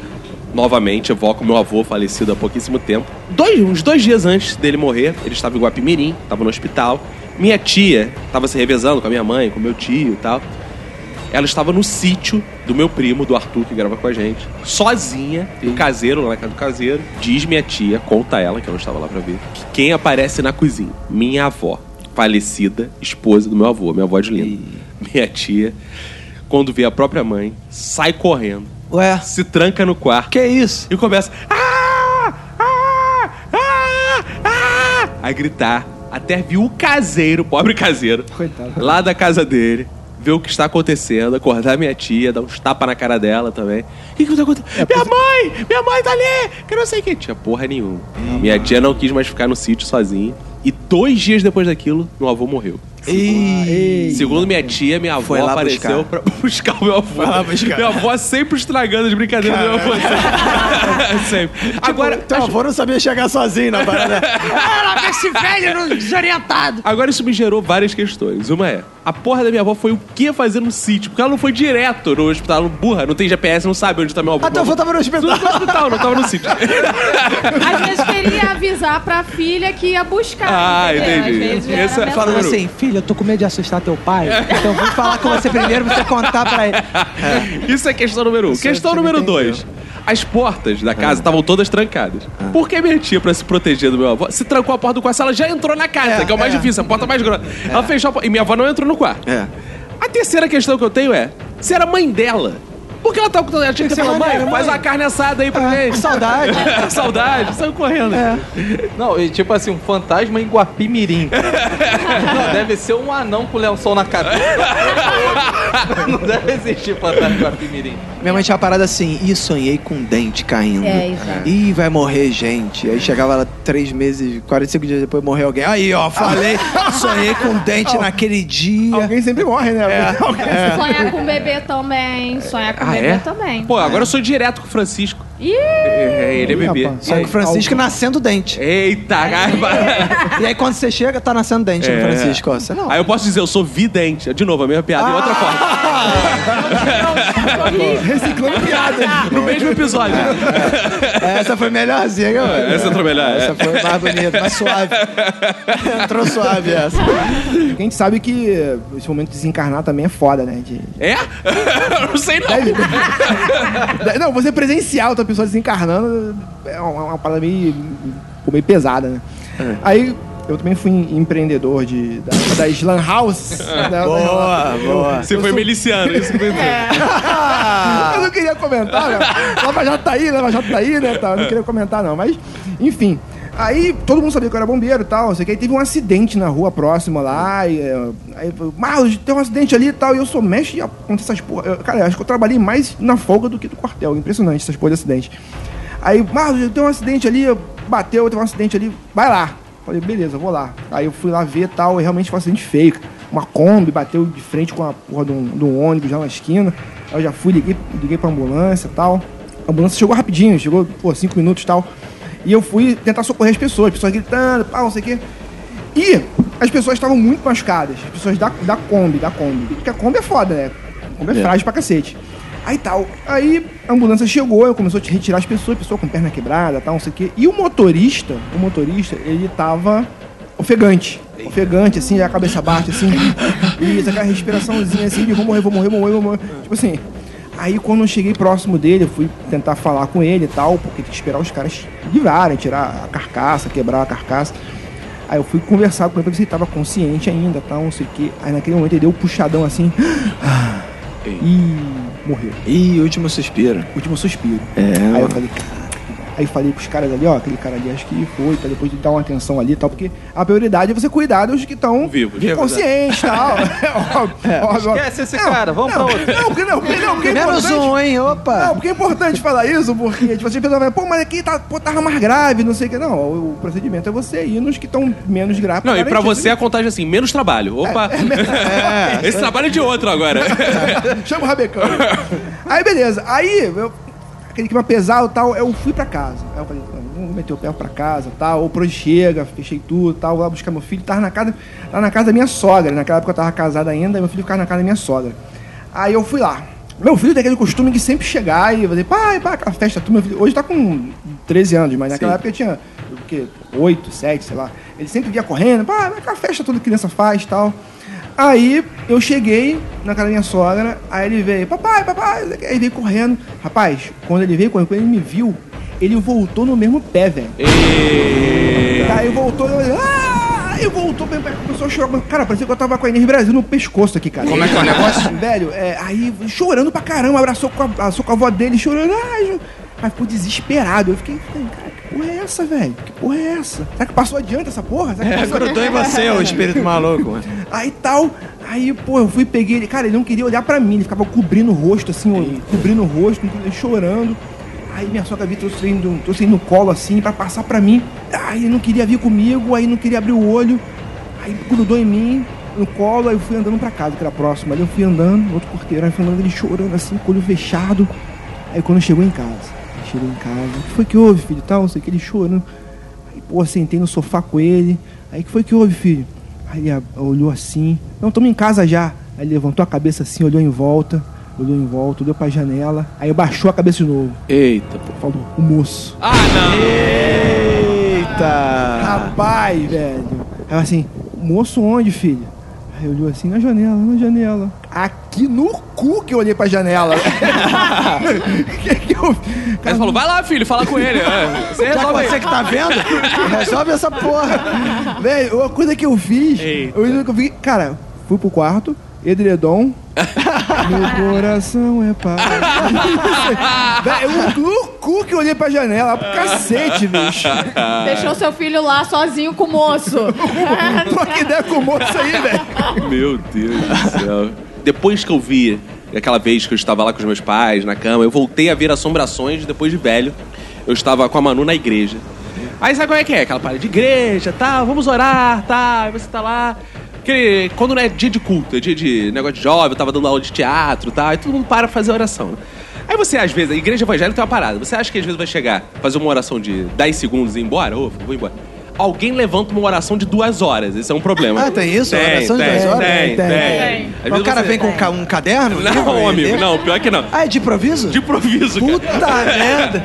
Novamente, evoco meu avô falecido há pouquíssimo tempo. Dois, uns dois dias antes dele morrer, ele estava em Guapimirim, estava no hospital. Minha tia estava se revezando com a minha mãe, com meu tio e tal. Ela estava no sítio do meu primo, do Arthur, que grava com a gente, sozinha, no caseiro, lá na casa do caseiro. Diz minha tia, conta ela, que eu não estava lá pra ver, que quem aparece na cozinha? Minha avó, falecida, esposa do meu avô, minha avó de linda. Minha tia, quando vê a própria mãe, sai correndo, Ué, se tranca no quarto que isso? e começa "Ah! Ah! Ah! Ah!" a gritar até viu o caseiro, pobre caseiro, Coitado. lá da casa dele, ver o que está acontecendo, acordar minha tia, dar uns tapas na cara dela também. O que que tá acontecendo? minha mãe! Minha mãe tá ali! Que não sei o que. Tinha porra nenhuma. minha tia não quis mais ficar no sítio sozinha. E dois dias depois daquilo, meu avô morreu. Ih, Segundo minha tia, minha avó Foi lá apareceu buscar. pra buscar o meu avô. lá buscar. Minha avó sempre estragando as brincadeiras do meu avô. sempre. Agora, Teu avô não sabia chegar sozinho na parada. esse velho desorientado. agora isso me gerou várias questões. Uma é, a porra da minha avó foi o que fazer no sítio? Porque ela não foi direto no hospital, burra, não tem GPS, não sabe onde tá meu avô. Ah, teu avô tava no hospital. no hospital, não tava no sítio. Às vezes queria avisar pra filha que ia buscar. Ah, entendeu? entendi. Às vezes era Esse é-. Falando assim, filho, eu tô com medo de assustar teu pai. Então vou falar com você primeiro pra você contar pra ele. Isso é questão número um. questão você número entendeu. As portas da casa estavam todas trancadas. Por que minha tia, pra se proteger do meu avô, se trancou a porta do quarto, ela já entrou na casa, É, que é o mais é. difícil, a porta mais grossa. Ela fechou a porta. E minha avó não entrou no quarto. É. A terceira questão que eu tenho é: se era mãe dela, por que ela tava com. Ela tinha que falado, maneiro, mãe, faz mãe." uma carne assada aí pra gente. Saudade. Saudade, saiu correndo. Não, e tipo assim, um fantasma em Guapimirim. Não, deve ser um anão com lençol na cabeça. Não deve existir fantasma em Guapimirim. Minha mãe tinha uma parada assim, ih, sonhei com um dente caindo. É, isso. Ih, vai morrer gente. Aí chegava lá três meses, 45 dias depois morreu alguém. Aí, ó, falei, sonhei com um dente naquele dia. Alguém sempre morre, né? Alguém Sonha com bebê também. Sonha com Ah, é? também. Pô, agora eu sou direto com o Francisco. Ih, É, ele é bebê. rapaz. Só que o Francisco nascendo dente. Eita, cara. E aí quando você chega, tá nascendo dente no É. Francisco. ó. Você não. Aí eu posso dizer, eu sou vidente. De novo, a mesma piada, em outra forma. Reciclando piada. No mesmo episódio. Essa foi melhorzinha, mano. Essa entrou melhor. Essa é. foi mais bonita, mais suave. Entrou suave essa. A gente sabe que esse momento de desencarnar também é foda, né? De... É? Eu não sei não. Deve- Não, você presenciar outra pessoa desencarnando é uma, uma parada meio, meio pesada, né? Aí eu também fui empreendedor de, da, das Lan House. né? Boa, boa. Você foi miliciano, isso que eu entendi. Eu não queria comentar, né? Lava Jato tá aí, Lava Jato tá aí, né? Tal. Eu não queria comentar, não. Mas, enfim. Aí todo mundo sabia que eu era bombeiro e tal. Sei que. Aí teve um acidente na rua próxima lá. E, é, aí, Marlos, tem um acidente ali e tal. E eu sou mestre em apontar essas porra. Eu- cara, acho que eu trabalhei mais na folga do que no quartel. Impressionante essas porra de acidente. Aí, Marlos, tem um acidente ali, bateu, tem um acidente ali. Vai lá. Falei, beleza, vou lá. Aí eu fui lá ver e tal, e realmente foi um acidente feio. Uma Kombi bateu de frente com a porra de um, de um ônibus lá na esquina. Aí eu já fui, liguei, liguei pra ambulância e tal. A ambulância chegou rapidinho, chegou, pô, cinco minutos e tal. E eu fui tentar socorrer as pessoas, as pessoas gritando, pau, não sei o quê. E as pessoas estavam muito machucadas. As pessoas da, da Kombi, da Kombi. Porque a Kombi é foda, né? A Kombi é, frágil pra cacete. Aí tal. Aí a ambulância chegou, eu começou a retirar as pessoas, pessoa com perna quebrada, tal, não sei o quê. E o motorista, o motorista, ele tava ofegante. Ofegante, assim, a cabeça baixa, assim. Isso, aquela respiraçãozinha assim de vou morrer, vou morrer, vou morrer, vou morrer. Tipo assim. Aí quando eu cheguei próximo dele, eu fui tentar falar com ele e tal, porque tem que esperar os caras livrarem, tirar a carcaça, quebrar a carcaça. Aí eu fui conversar com ele pra ver se ele tava consciente ainda, tal, não sei o quê. Aí naquele momento ele deu um puxadão assim. E morreu. Ih, último suspiro. Último suspiro. É. Aí eu falei, "Caraca." Aí falei pros caras ali, ó, aquele cara ali acho que foi, pra depois de dar uma atenção ali e tal, porque a prioridade é você cuidar dos que estão Vivos. inconscientes e tal. É, óbvio. Esquece esse cara, vamos pra Não, outro. Não, porque não, porque não, porque é Menos um, hein? Opa! Não, porque é importante falar isso, porque tipo, você pensa, pô, mas aqui tá, pô, tava mais grave, não sei o que. Não, o procedimento é você ir nos que estão menos graves. Não, e pra você a contagem é assim, menos trabalho. Opa! Esse trabalho é de outro agora. Chama o Rabecão. Aí, beleza. Aí, eu, aquele clima pesado e tal, eu fui pra casa. Aí eu falei, "Não, vou meter o pé pra casa tal. Ou pro chega, fechei tudo tal. Vou lá buscar meu filho. Tava na casa, tava na casa da minha sogra. Naquela época eu tava casado ainda, e meu filho ficava na casa da minha sogra. Aí eu fui lá. Meu filho tem aquele costume de sempre chegar e fazer, pai, pai, aquela festa, tu, meu filho. Hoje tá com 13 anos, mas naquela época ele tinha, o quê? 8, 7, sei lá. Ele sempre vinha correndo, pai, aquela festa toda criança faz e tal. Aí eu cheguei na casa da minha sogra, aí ele veio, papai, papai, aí veio correndo. Rapaz, quando ele veio correndo, quando ele me viu, ele voltou no mesmo pé, velho. Aí voltou, eu, ah! Aí voltou, começou a chorar. Cara, parecia que eu tava com a Inês Brasil no pescoço aqui, cara. Como é que é o negócio? Velho, é, aí chorando pra caramba, abraçou com a, abraçou com a avó dele, chorando. Ju- Aí ficou desesperado. Eu fiquei, cara, que porra é essa, velho? Que porra é essa? Será que passou adiante essa porra? Será que É, grudou em você, o espírito maluco. mano. Aí tal, aí, pô, eu fui peguei ele. Cara, ele não queria olhar pra mim, ele ficava cobrindo o rosto, assim, ó, cobrindo o rosto, chorando. Aí minha sogra vi, trouxe ele, no- trouxe ele no colo, assim, pra passar pra mim. Aí ele não queria vir comigo, aí não queria abrir o olho. Aí grudou em mim, no colo, aí eu fui andando pra casa, que era próximo. Aí eu fui andando, no outro porteiro, aí fui andando ele chorando, assim, com o olho fechado. Aí quando chegou em casa, chegou em casa, o que foi que houve, filho? Tal, não sei o que, ele chorando. Aí, pô, sentei no sofá com ele. Aí, o que foi que houve, filho? Aí ele olhou assim. Não, estamos em casa já. Aí ele levantou a cabeça assim, olhou em volta. Olhou em volta, olhou pra janela. Aí baixou a cabeça de novo. Eita, pô. Falou, o moço. Ah, não! Eita! Rapaz, velho. Aí assim, moço onde, filho? Aí olhou assim, na janela, na janela. Aqui no cu que eu olhei pra janela. que que eu... Você falou, vai lá, filho, fala com ele. É, Você Já resolve aí. você que tá vendo? Resolve essa porra. Velho, uma coisa que eu fiz, Eita. eu fiz, cara, fui pro quarto, edredom, meu coração é paz. Velho, eu- no cu que eu olhei pra janela, pro cacete, bicho. Deixou seu filho lá sozinho com o moço. Troca ideia com o moço aí, velho. Meu Deus do céu. Depois que eu vi aquela vez que eu estava lá com os meus pais na cama, eu voltei a ver assombrações depois de velho. Eu estava com a Manu na igreja. Aí sabe como é que é? Aquela parada de igreja, tá? Vamos orar, tá? Aí você tá lá. Aquele, quando não é dia de culto, é dia de negócio de jovem, eu tava dando aula de teatro, tá? Aí todo mundo para fazer oração. Aí você, às vezes, a igreja evangélica tem uma parada. Você acha que às vezes vai chegar, fazer uma oração de 10 segundos e ir embora? Ô, vou embora. Alguém levanta uma oração de duas horas. Esse é um problema. Ah, tem isso? Tem, Oração de tem, duas horas? Tem, tem. Tem, tem. O cara você- vem com ca- um caderno? um Não, ele amigo, não, pior que não. Ah, é de improviso? De improviso, cara. Puta merda.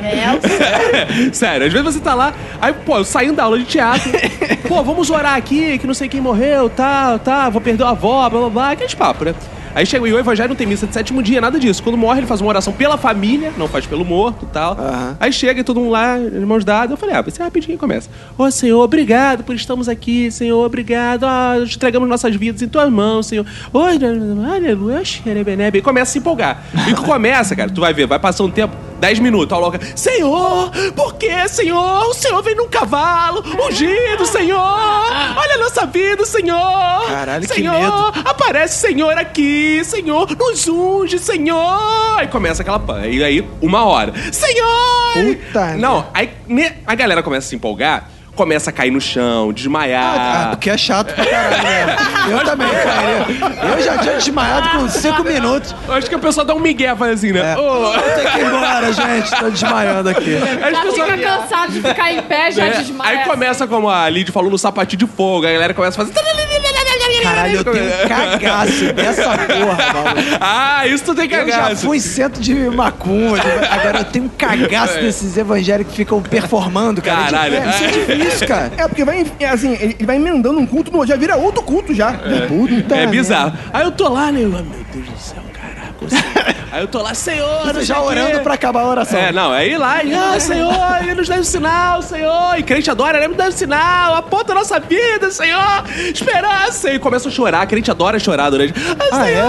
Sério, às vezes você tá lá, aí, pô, eu saindo da aula de teatro, pô, vamos orar aqui, que não sei quem morreu, tal, tá, vou perder a avó, blá blá blá, aqueles papos, né? Aí chega, e o evangelho não tem missa de sétimo dia, nada disso. Quando morre, ele faz uma oração pela família, não faz pelo morto e tal. Aham. Aí chega e todo mundo lá, de mãos dadas. Eu falei, ah, vai ser rapidinho e começa. Ô Senhor, obrigado por estarmos aqui, Senhor, obrigado. Ah, entregamos nossas vidas em tuas mãos, Senhor. Oi, aleluia. E começa a se empolgar. E começa, cara, tu vai ver, vai passar um tempo, 10 minutos, ao logo, Senhor, por que, Senhor? O Senhor vem num cavalo, ungido, Senhor. Olha a nossa vida, Senhor. Caralho, que Senhor, medo. aparece Senhor aqui, Senhor, nos unge, Senhor. Aí começa aquela pan. E aí, uma hora. Senhor! Puta Não, aí a galera começa a se empolgar começa a cair no chão, desmaiar. Ah, o que é chato pra caralho, né? Eu também, cara. Eu já tinha desmaiado com cinco minutos. Eu acho que a pessoa dá um migué, faz assim, né? É. Tenho que ir embora, gente. Tô desmaiando aqui. as Já pessoas- fica cansado de ficar em pé, já né? desmaia. Aí começa, como a Lid falou, no sapatinho de fogo. Aí a galera começa a fazer. Caralho, eu tenho um cagaço dessa porra, maluco. Ah, isso tu tem que Eu já fui centro de macumba, de- agora eu tenho um cagaço desses evangélicos que ficam performando, cara. É. Caralho. É, isso é difícil, cara. É, porque vai, é assim, ele vai emendando um culto, no- já vira outro culto já. Puta É bizarro. Aí eu tô lá, né? eu, Meu Deus do céu, Senhor. Aí eu tô lá, Senhor, não Já orando pra acabar a oração. É, não, aí lá, e, ah, Senhor, ele nos dá um sinal, Senhor. E crente adora, ele nos dá um sinal, aponta a nossa vida, Senhor. Esperança. E começa a chorar, crente adora chorar durante. Ah, Ah, é?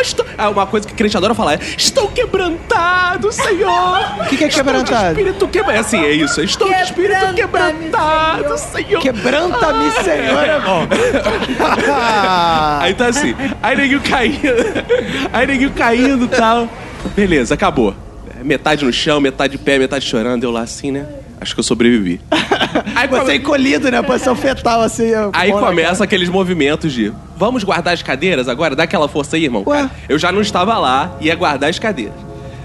Estou... Ah, uma coisa que crente adora falar é: Estou quebrantado, Senhor. O que que é Estou quebrantado? de espírito quebrantado. É assim, é isso. Estou de espírito quebrantado, Senhor. Quebranta-me, Senhor, é bom. Aí tá assim, aí neguinho caindo, aí neguinho caindo e tal. Beleza, acabou. Metade no chão, metade de pé, metade chorando. Eu lá assim, né? Acho que eu sobrevivi. Aí, Você come- encolhido, né? Posição fetal, assim. com aí na começa aqueles movimentos de vamos guardar as cadeiras agora? Dá aquela força aí, irmão. Ué? Cara, eu já não estava lá, ia guardar as cadeiras.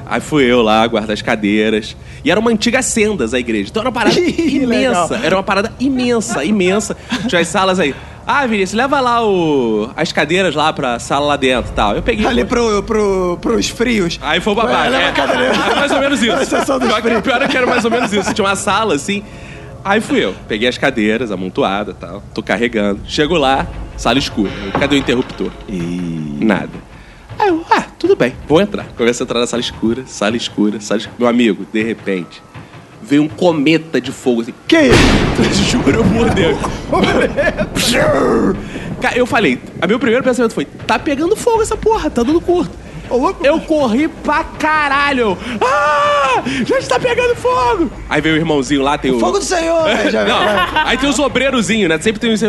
Aí fui eu lá, guardar as cadeiras. E era uma antiga sendas a igreja. Então era uma parada legal. imensa. Era uma parada imensa, imensa. Tinha as salas aí. Ah, Vinícius, leva lá o, as cadeiras lá pra sala lá dentro e tal. Eu peguei. Ali pro, pro, pros frios. Aí foi o. Vai, leva É, a cadeira. Era mais ou menos isso. A sessão dos Pior frios. pior é que era mais ou menos isso. Tinha uma sala assim. Aí fui eu. Peguei as cadeiras, amontoada e tal. Tô carregando. Chego lá, sala escura. Cadê o interruptor? Nada. Aí eu, ah, tudo bem, vou entrar. Começo a entrar na sala escura, sala escura, sala escura. Meu amigo, de repente, veio um cometa de fogo assim. Que isso? Juro por Deus. Cara, eu falei, a meu primeiro pensamento foi: tá pegando fogo essa porra, tá dando curto. Eu corri pra caralho. Ah! Já está pegando fogo! Aí veio o irmãozinho lá, tem o. Fogo do Senhor! né? Não, aí tem os obreirozinhos, né? Sempre tem os.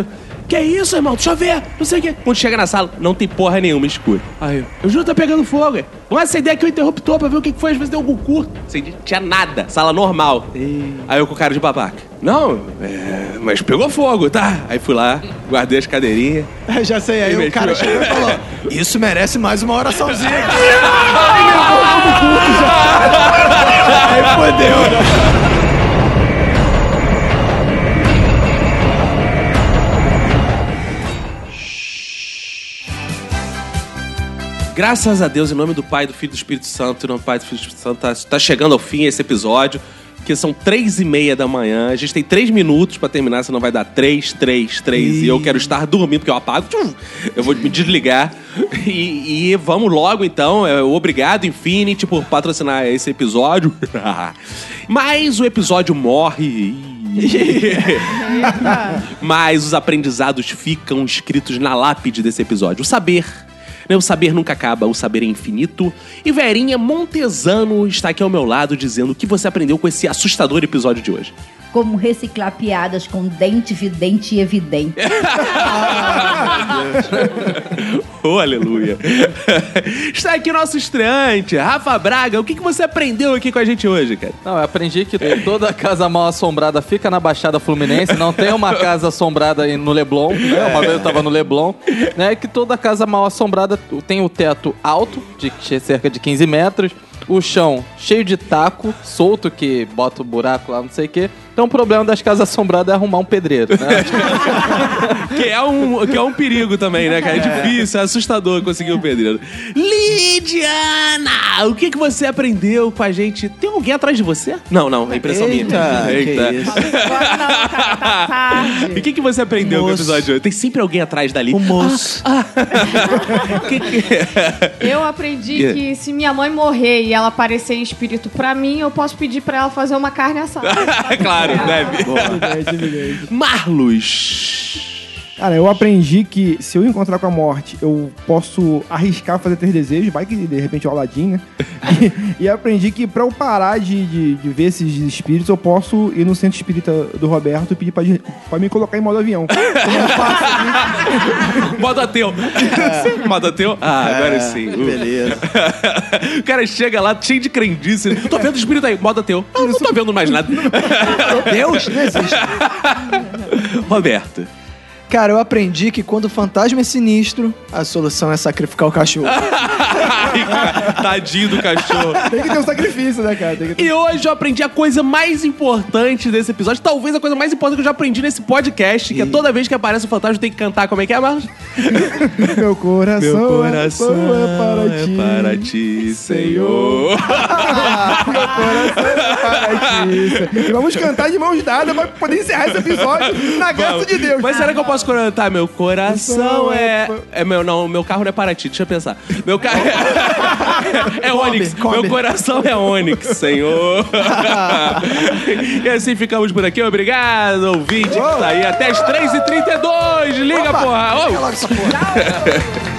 Que é isso, irmão? Deixa eu ver. Não sei o quê. Quando chega na sala, não tem porra nenhuma escura. Aí eu. Eu juro que tá pegando fogo. é. Vamos acender aqui o interruptor pra ver o que que foi. Às vezes deu algum curto. Acendi, tinha nada. Sala normal. Aí eu com o cara de babaca. Não, é, mas pegou fogo, tá? Aí fui lá, guardei as cadeirinhas. Já sei, aí E o cara chegou e falou: Isso merece mais uma oraçãozinha. aí fodeu, né? Graças a Deus, em nome do Pai, do Filho e do Espírito Santo, em nome do Pai, do Filho e do Espírito Santo, tá, tá chegando ao fim esse episódio, que são três e meia da manhã. A gente tem três minutos pra terminar, senão vai dar três, três, três. E eu quero estar dormindo, porque eu apago, tchum, eu vou me desligar. E, e vamos logo, então. É, Obrigado, Infinity, por patrocinar esse episódio. Mas o episódio morre. Mas os aprendizados ficam escritos na lápide desse episódio. O saber. O saber nunca acaba, o saber é infinito. E Verinha Montesano está aqui ao meu lado dizendo o que você aprendeu com esse assustador episódio de hoje. Como reciclar piadas com dente vidente e evidente. Oh, aleluia. está aqui nosso estreante, Rafa Braga. O que, que você aprendeu aqui com a gente hoje, cara? Não, eu aprendi que toda casa mal assombrada fica na Baixada Fluminense, não tem uma casa assombrada aí no Leblon, né? Uma vez eu tava no Leblon, né? Que toda casa mal assombrada tem o teto alto, de cerca de 15 metros, o chão cheio de taco, solto, que bota o buraco lá, não sei o quê. Então o problema das casas assombradas é arrumar um pedreiro, né? Que é um, que é um perigo também, né, cara? É difícil, é assustador conseguir um pedreiro. Lidiana! O que, que você aprendeu com a gente? Tem alguém atrás de você? Não, não, é impressão Eita, minha. que isso. Agora não, cara, tá tarde. E o que, que você aprendeu com o Moço. episódio de hoje? Tem sempre alguém atrás dali. O moço. Que que- Eu aprendi Yeah. que se minha mãe morrer e ela aparecer em espírito pra mim, eu posso pedir pra ela fazer uma carne assada. claro, deve. Marlos. Cara, eu aprendi que se eu encontrar com a morte, eu posso arriscar fazer três desejos, vai que de repente é o Aladdin, né? e, e aprendi que pra eu parar de, de, de ver esses espíritos, eu posso ir no centro espírita do Roberto e pedir pra, pra me colocar em modo avião. Modo ateu. Modo ateu? Ah, agora sim. Beleza. o cara chega lá cheio de crendice. Tô vendo espírito aí. Modo ateu. Não, não tô vendo mais nada. Deus não existe. Roberto. Cara, eu aprendi que quando o fantasma é sinistro, a solução é sacrificar o cachorro. Ai, cara, Tadinho do cachorro. Tem que ter um sacrifício, né, cara? Tem que ter... E hoje eu aprendi a coisa mais importante desse episódio, talvez a coisa mais importante que eu já aprendi nesse podcast, que é toda vez que aparece o fantasma tem que cantar como é que é, Marcos? Meu coração, Meu coração é para ti. é para ti, Senhor. Meu coração é para ti. E vamos cantar de mãos dadas pra poder encerrar esse episódio na graça de Deus. Mas será que eu posso cantar? Meu coração é. É meu, não, meu carro não é para ti, deixa eu pensar. Meu carro é. É Onix. Meu coração é Onix, Senhor. e assim ficamos por aqui. Obrigado, ouvinte, que tá aí até as 3h32. Liga, porra. Ô, Logo essa porra.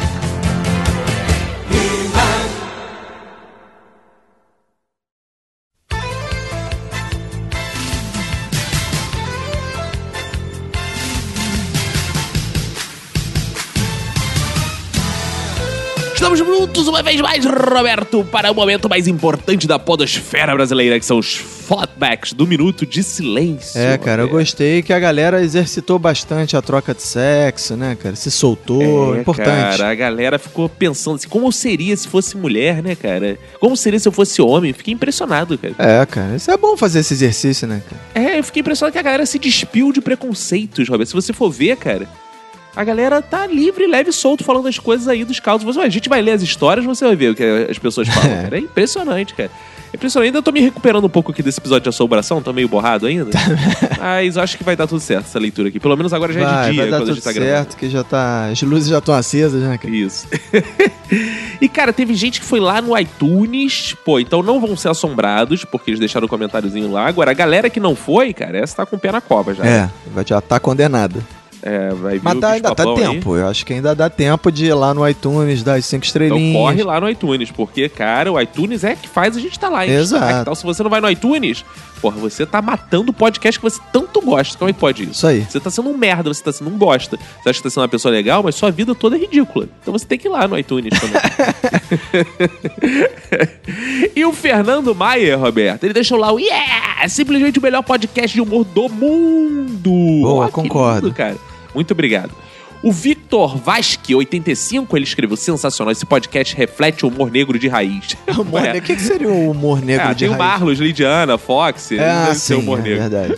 juntos uma vez mais, Roberto, para o momento mais importante da podosfera brasileira, que são os flatbacks do Minuto de Silêncio. É, cara, eu gostei que a galera exercitou bastante a troca de sexo, né, cara? Se soltou, É, importante. Cara, a galera ficou pensando assim, como seria se fosse mulher, né, cara? Como seria se eu fosse homem? Fiquei impressionado, cara. É, cara, isso é bom fazer esse exercício, né, cara? É, eu fiquei impressionado que a galera se despiu de preconceitos, Roberto. Se você for ver, cara, a galera tá livre, leve e solto falando as coisas aí dos causos. Você, a gente vai ler as histórias, você vai ver o que as pessoas falam, cara. É impressionante, cara. É impressionante. Ainda tô me recuperando um pouco aqui desse episódio de assombração, tô meio borrado ainda. Mas eu acho que vai dar tudo certo essa leitura aqui. Pelo menos agora já é vai, de dia, vai dar quando a tudo gente tá gravando. certo, que já tá... As luzes já estão acesas, né, cara? Isso. e, cara, teve gente que foi lá no iTunes. Pô, então não vão ser assombrados, porque eles deixaram o comentáriozinho lá. Agora, a galera que não foi, cara, essa tá com o pé na cova já. É, vai- já tá condenada. É, vai vir Mas dá- ainda tá bicho-papão aí. tempo. Eu acho que ainda dá tempo de ir lá no iTunes, dar as cinco Então estrelinhas. corre lá no iTunes, porque, cara, o iTunes é que faz a gente tá lá. hein? Exato. Então, se você não vai no iTunes, porra, você tá matando o podcast que você tanto gosta. Como é que pode isso? Isso aí. Você tá sendo um merda, você tá sendo um bosta. Você acha que tá sendo uma pessoa legal, mas sua vida toda é ridícula. Então você tem que ir lá no iTunes também. e o Fernando Maier, Roberto, ele deixou lá o Yeah! Simplesmente o melhor podcast de humor do mundo! Boa, concordo. lindo, cara. Muito obrigado. O Victor Vasque, 85, ele escreveu sensacional. Esse podcast reflete o humor negro de raiz. Humor É. O que, que seria o humor negro Ah, de tem o raiz? Marlos, Lidiana, Fox, Ah, sim, humor é negro. verdade.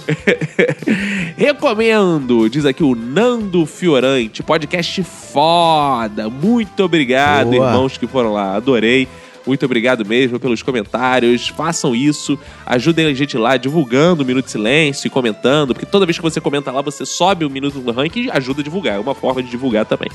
Recomendo, diz aqui o Nando Fiorante, podcast foda. Muito obrigado, Boa. irmãos que foram lá, adorei. Muito obrigado mesmo pelos comentários. Façam isso, ajudem a gente lá divulgando o Minuto de Silêncio e comentando, porque toda vez que você comenta lá, você sobe o Minuto no ranking e ajuda a divulgar. É uma forma de divulgar também.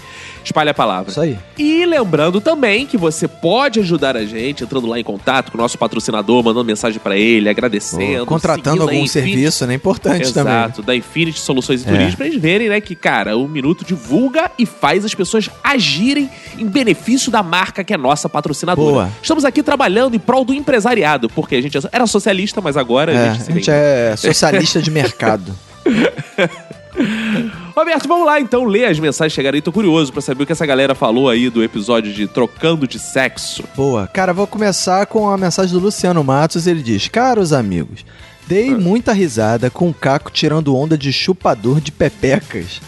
Espalhe a palavra. Isso aí. E lembrando também que você pode ajudar a gente entrando lá em contato com o nosso patrocinador, mandando mensagem pra ele, agradecendo, Contratando seguindo a algum Infinity serviço, né? Importante também. Exato, da Infinity Soluções e É. Turismo, pra eles verem, né, que, cara, o Minuto divulga e faz as pessoas agirem em benefício da marca que é nossa patrocinadora. Boa. Estamos aqui trabalhando em prol do empresariado, porque a gente era socialista, mas agora É, a gente se a gente é socialista de mercado. Roberto, vamos lá então ler as mensagens que chegaram aí. Tô curioso pra saber o que essa galera falou aí do episódio de Trocando de Sexo. Boa. Cara, vou começar com a mensagem do Luciano Matos. Ele diz: Caros amigos, dei Ah. muita risada com o Caco tirando onda de chupador de pepecas,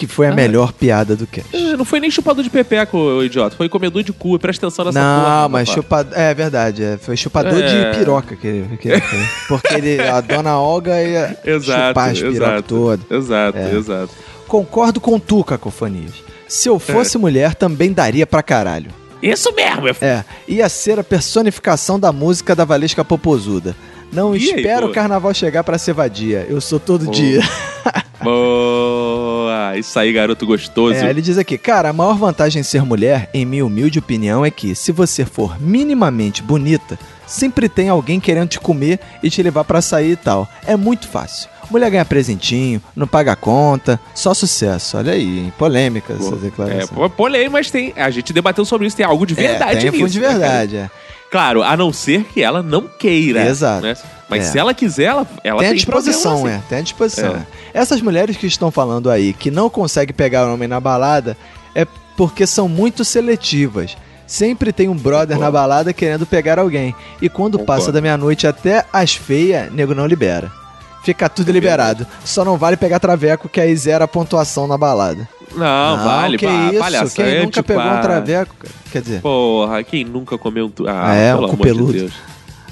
que foi a Ah. melhor piada do cast. Eh, Não foi nem chupador de pepeca, ô idiota. Foi comedor de cu. Presta atenção nessa Não, porra. mas rapaz. chupador. É verdade, é, foi chupador É. de piroca que ele, que fez. Porque ele, a dona Olga ia Exato, chupar as pirocas todas. Exato, É. exato. Concordo com tu, Cacofonias. Se eu fosse mulher, também daria pra caralho. Isso mesmo, é É, ia ser a personificação da música da Valesca Popozuda. Não E aí, espero pô? o carnaval chegar pra ser vadia. Eu sou todo Pô. dia. Boa! Isso aí, garoto gostoso. É, ele diz aqui, cara, a maior vantagem em ser mulher, em minha humilde opinião, é que se você for minimamente bonita, sempre tem alguém querendo te comer e te levar pra sair e tal. É muito fácil. Mulher ganha presentinho, não paga conta, só sucesso. Olha aí, hein? polêmica essa É, declaração. pô, polei, mas tem. A gente debateu sobre isso, tem algo de verdade é, tem nisso. de né, verdade, é. Claro, a não ser que ela não queira. Exato. né? Mas É. se ela quiser, ela, ela tem tem, a disposição, problema, é. Tem a disposição. É. é. Essas mulheres que estão falando aí que não conseguem pegar o homem na balada é porque são muito seletivas. Sempre tem um brother na balada querendo pegar alguém. E quando Concordo. passa da meia-noite até as feias, nego não libera. Fica tudo liberado. Só não vale pegar traveco, que aí zera a pontuação na balada. Não, vale, que pá, isso? Quem é nunca tipo, pegou um ah, traveco, cara? Quer dizer, Porra, quem nunca comeu um. Ah, é? pelo Um amor cupeludo. de Deus.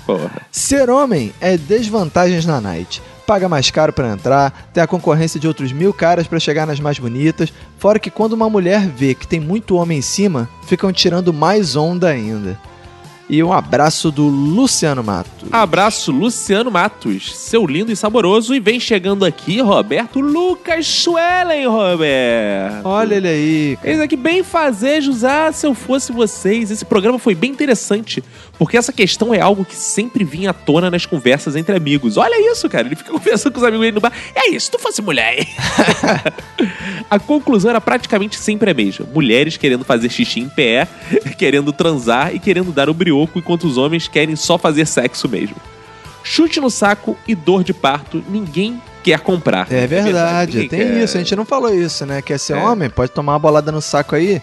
Porra. Ser homem é desvantagens na night. Paga mais caro pra entrar, tem a concorrência de outros mil caras pra chegar nas mais bonitas. Fora que quando uma mulher vê que tem muito homem em cima, ficam tirando mais onda ainda. E um abraço do Luciano Mato. Abraço, Luciano Matos, seu lindo e saboroso. E vem chegando aqui, Roberto Lucas Schwellen, Roberto. Olha ele aí. Eles aqui bem fazejos. Ah, se eu fosse vocês. Esse programa foi bem interessante. Porque essa questão é algo que sempre vinha à tona nas conversas entre amigos. Olha isso, cara. Ele fica conversando com os amigos dele no bar. E aí, se tu fosse mulher? hein?" a conclusão era praticamente sempre a mesma. Mulheres querendo fazer xixi em pé, querendo transar e querendo dar o brioco, enquanto os homens querem só fazer sexo mesmo. Chute no saco e dor de parto, ninguém quer comprar. É verdade, ninguém tem quer. isso. A gente não falou isso, né? Quer ser É. homem? Pode tomar uma bolada no saco aí.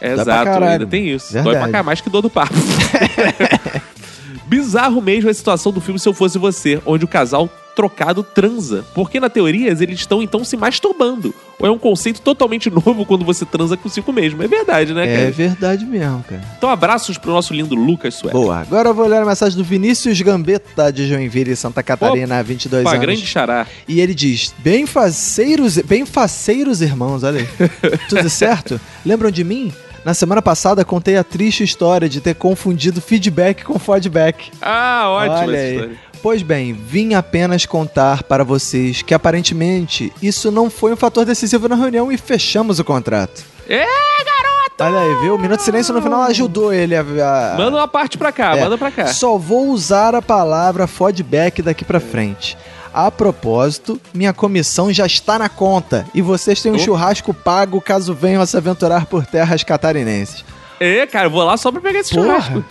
É, Exato, ainda tem isso. Dói Verdade. pra cá mais que dor do parto. Bizarro mesmo a situação do filme Se Eu Fosse Você, onde o casal trocado transa. Porque na teoria eles estão então se masturbando. Ou é um conceito totalmente novo quando você transa consigo mesmo. É verdade, né, É cara? verdade mesmo, cara. Então abraços pro nosso lindo Lucas Sué. Boa. Agora eu vou ler a mensagem do Vinícius Gambetta, de Joinville, Santa Catarina, 22 Opa, anos. grande xará. E ele diz: bem faceiros, bem faceiros irmãos, olha aí. Tudo certo? Lembram de mim? Na semana passada contei a triste história de ter confundido feedback com feedback. Ah, aí. história. Pois bem, vim apenas contar para vocês que aparentemente isso não foi um fator decisivo na reunião e fechamos o contrato. É, garoto! Olha aí, viu? O Minuto de Silêncio no final ajudou ele a. a- Manda uma parte pra cá, É. manda pra cá. Só vou usar a palavra feedback daqui pra frente. A propósito, minha comissão já está na conta e vocês têm um Oh. churrasco pago caso venham a se aventurar por terras catarinenses. É, cara, eu vou lá só pra pegar esse Porra. churrasco.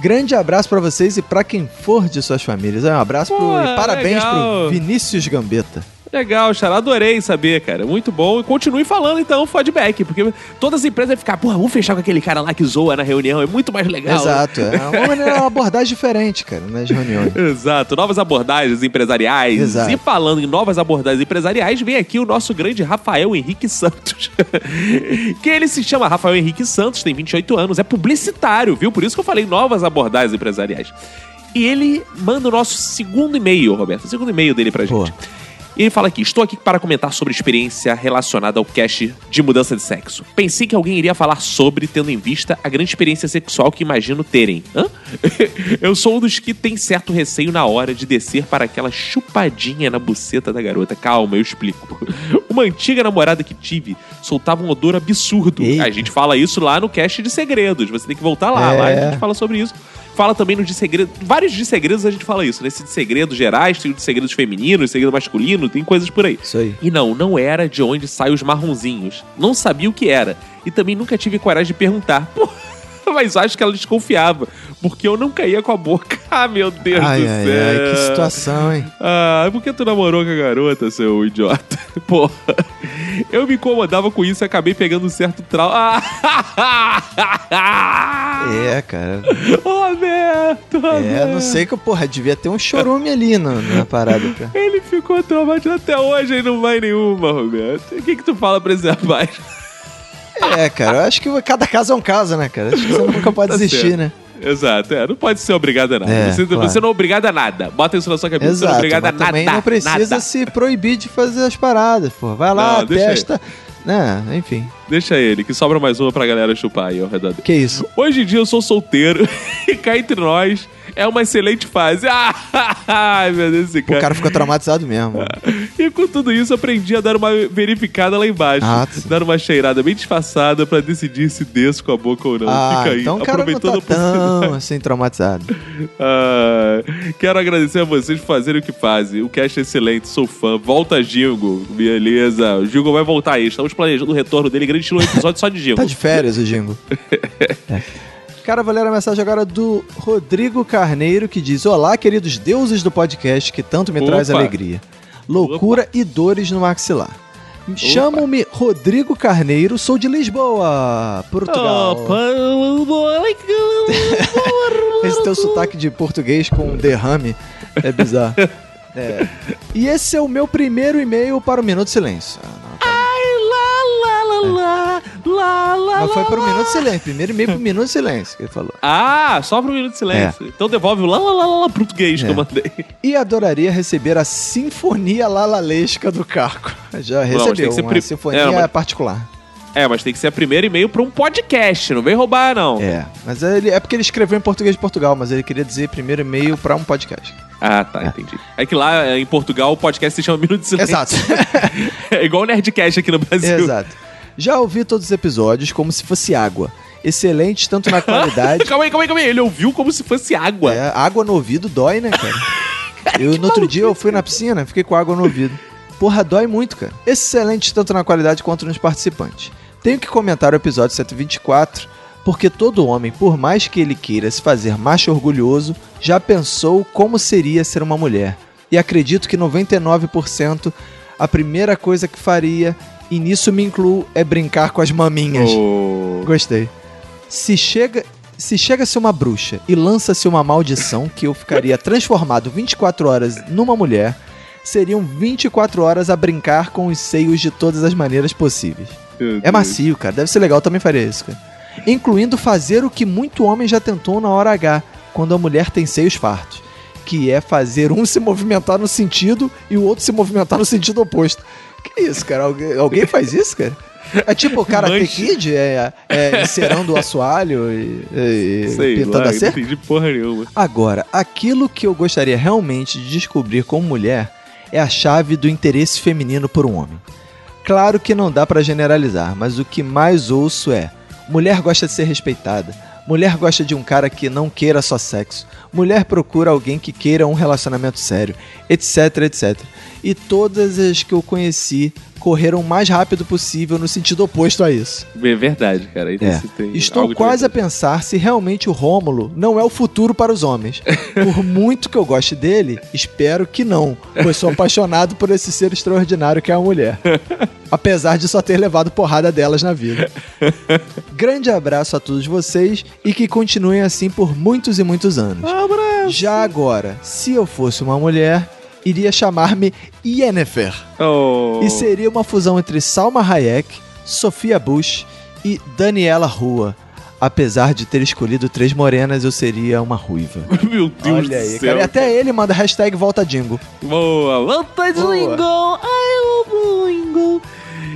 Grande abraço pra vocês e pra quem for de suas famílias. Um abraço pro, Pô, e parabéns legal. pro Vinícius Gambetta. Legal, Xará, adorei saber, cara. Muito bom. E continue falando, então, feedback. Porque todas as empresas vão ficar, porra, vamos fechar com aquele cara lá que zoa na reunião. É muito mais legal. Exato, é uma, maneira- uma abordagem diferente, cara, nas reuniões. Exato, novas abordagens empresariais. Exato. E falando em novas abordagens empresariais, vem aqui o nosso grande Rafael Henrique Santos. que ele se chama Rafael Henrique Santos, tem 28 anos, é publicitário, viu? Por isso que eu falei novas abordagens empresariais. E ele manda o nosso segundo e-mail, Roberto, o segundo e-mail dele pra gente. Boa. E ele fala aqui: Estou aqui para comentar sobre experiência relacionada ao cast de mudança de sexo. Pensei que alguém iria falar sobre, tendo em vista a grande experiência sexual que imagino terem. Hã? Eu sou um dos que tem certo receio na hora de descer para aquela chupadinha na buceta da garota. Calma, eu explico. Uma antiga namorada que tive soltava um odor absurdo. Eita. A gente fala isso lá no cast de segredos. Você tem que voltar lá. Lá a É. gente fala sobre isso. Fala também no de segredos. Vários de segredos a gente fala isso. Nesse de segredos gerais, tem o de segredos femininos, segredo masculino, tem coisas por aí. Isso aí. E não, não era de onde saem os marronzinhos. Não sabia o que era. E também nunca tive coragem de perguntar. Pô, mas acho que ela desconfiava. Porque eu não caía com a boca. Ah, meu Deus Ai, do ai, céu. ai, que situação, hein? Ah, por que tu namorou com a garota, seu idiota? Porra. Eu me incomodava com isso e acabei pegando um certo trauma. Ah! É, cara. Roberto, É, Roberto. não sei que, porra, devia ter um chorume ali no- na parada. Cara. Ele ficou traumatizado até hoje e não vai nenhuma, Roberto. O que que tu fala pra esse rapaz? É, cara, eu acho que cada caso é um caso, né, cara? Acho que você nunca pode Tá desistir, certo. né? Exato, é, não pode ser obrigado a nada. É, você, claro. você não é obrigado a nada. Bota isso na sua cabeça, você não é Exato, obrigado a nada. também não precisa nada. se proibir de fazer as paradas, pô. Vai lá, Não, testa. Né, enfim. Deixa ele, que sobra mais uma pra galera chupar aí ao redor dele. Que isso? Hoje em dia eu sou solteiro e cá entre nós é uma excelente fase. Ai, meu Deus, esse O cara. cara ficou traumatizado mesmo. E com tudo isso, aprendi a dar uma verificada lá embaixo. Ah, sim. dar uma cheirada bem disfarçada pra decidir se desço com a boca ou não. Ah, Fica aí, então o cara não tá aproveitando a oportunidade. tão assim traumatizado. Ah, quero agradecer a vocês por fazerem o que fazem. O cast é excelente, sou fã. Volta Jingo. Beleza. O Jingo vai voltar aí. Estamos planejando o retorno dele. Grande estilo um episódio só de Jingo. Tá de férias o Jingo. É. Cara, vou ler a mensagem agora do Rodrigo Carneiro, que diz: Olá, queridos deuses do podcast que tanto me Opa. traz alegria. Loucura e dores no maxilar. Chamo-me Rodrigo Carneiro, sou de Lisboa, Portugal. Esse teu sotaque de português com derrame é bizarro. É. E esse é o meu primeiro e-mail para o Minuto Silêncio. Não, cara. Mas foi para o Minuto de Silêncio. Primeiro e-mail para o Minuto de Silêncio que ele falou. Ah, só para um minuto de silêncio. Então devolve o lá, lá, lá, lá, lá português que É. eu mandei. E adoraria receber a Sinfonia Lalalesca do Caco. Já recebeu que ser uma pri- sinfonia É, mas- particular. É, mas tem que ser a primeiro e-mail pra um podcast. Não vem roubar, não. É, mas ele, é porque ele escreveu em português de Portugal, mas ele queria dizer primeiro e-mail para um podcast. Ah, tá, entendi. É que lá é, em Portugal o podcast se chama Minuto de Silêncio. Exato. É igual o Nerdcast aqui no Brasil. Exato. Já ouvi todos os episódios como se fosse água. Excelentes tanto na qualidade. calma aí, calma aí, calma aí. Ele ouviu como se fosse água. É, água no ouvido dói, né, cara? Eu, no outro dia eu fui na piscina, fiquei com água no ouvido. Porra, dói muito, cara. Excelente tanto na qualidade quanto nos participantes. Tenho que comentar o episódio 124, porque todo homem, por mais que ele queira se fazer macho orgulhoso, já pensou como seria ser uma mulher. E acredito que 99% a primeira coisa que faria, e nisso me incluo, é brincar com as maminhas. Oh. Gostei. Se chega, se chega-se uma bruxa e lança-se uma maldição que eu ficaria transformado 24 horas numa mulher, seriam 24 horas a brincar com os seios de todas as maneiras possíveis. É macio, cara. Deve ser legal, também faria isso, cara. Incluindo fazer o que muito homem já tentou na hora H, quando a mulher tem seios fartos. Que é fazer um se movimentar no sentido e o outro se movimentar no sentido oposto. Que isso, cara? Alguém, alguém faz isso, cara? É tipo o cara. Kid, é, é encerando o assoalho e, e Sei pintando lá, a não cerca? entendi porra nenhuma. Agora, aquilo que eu gostaria realmente de descobrir como mulher é a chave do interesse feminino por um homem. Claro que não dá pra generalizar, mas o que mais ouço é: mulher gosta de ser respeitada, mulher gosta de um cara que não queira só sexo, mulher procura alguém que queira um relacionamento sério, etc, etc. E todas as que eu conheci correram o mais rápido possível no sentido oposto a isso. É verdade, cara. Aí É. você tem Estou quase a pensar se realmente o Rômulo não é o futuro para os homens. Por muito que eu goste dele, espero que não, pois sou apaixonado por esse ser extraordinário que é a mulher. Apesar de só ter levado porrada delas na vida. Grande abraço a todos vocês e que continuem assim por muitos e muitos anos. Já agora, se eu fosse uma mulher, iria chamar-me Yennefer. Oh. E seria uma fusão entre Salma Hayek, Sofia Bush e Daniela Rua. Apesar de ter escolhido três morenas, eu seria uma ruiva. Meu Deus Olha do aí, céu. cara. E até ele manda hashtag volta Dingo. Boa, volta. Jingle, ai o Jingle.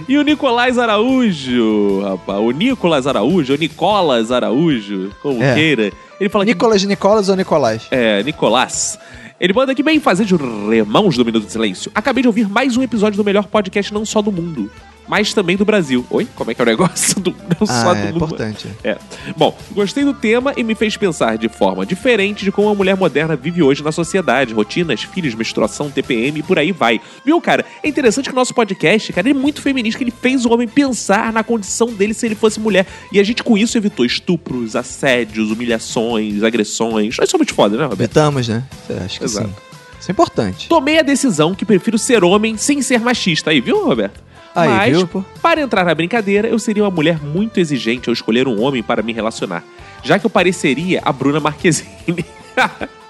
E o Nicolás Araújo, rapaz, o Nicolás Araújo, o Nicolas Araújo, como É. queira. Ele fala que Nicolas Nicolas ou Nicolás? É, Nicolás. Ele manda aqui bem fazer de remãos do Minuto de Silêncio. Acabei de ouvir mais um episódio do melhor podcast não só do mundo, mas também do Brasil. Oi? Como é que é o negócio? Do, não só Ah, do é importante. É. Bom, gostei do tema e me fez pensar de forma diferente de como a mulher moderna vive hoje na sociedade. Rotinas, filhos, menstruação, TPM e por aí vai. Viu, cara? É interessante que o nosso podcast, cara, ele é muito feminista, que ele fez o homem pensar na condição dele se ele fosse mulher. E a gente com isso evitou estupros, assédios, humilhações, agressões. Nós somos foda, né, Roberto? Betamos, né? Acho que Exato. sim. Isso é importante. Tomei a decisão que prefiro ser homem sem ser machista. Aí, viu, Roberto? Aí, Mas, viu, para entrar na brincadeira, eu seria uma mulher muito exigente ao escolher um homem para me relacionar. Já que eu pareceria a Bruna Marquezine.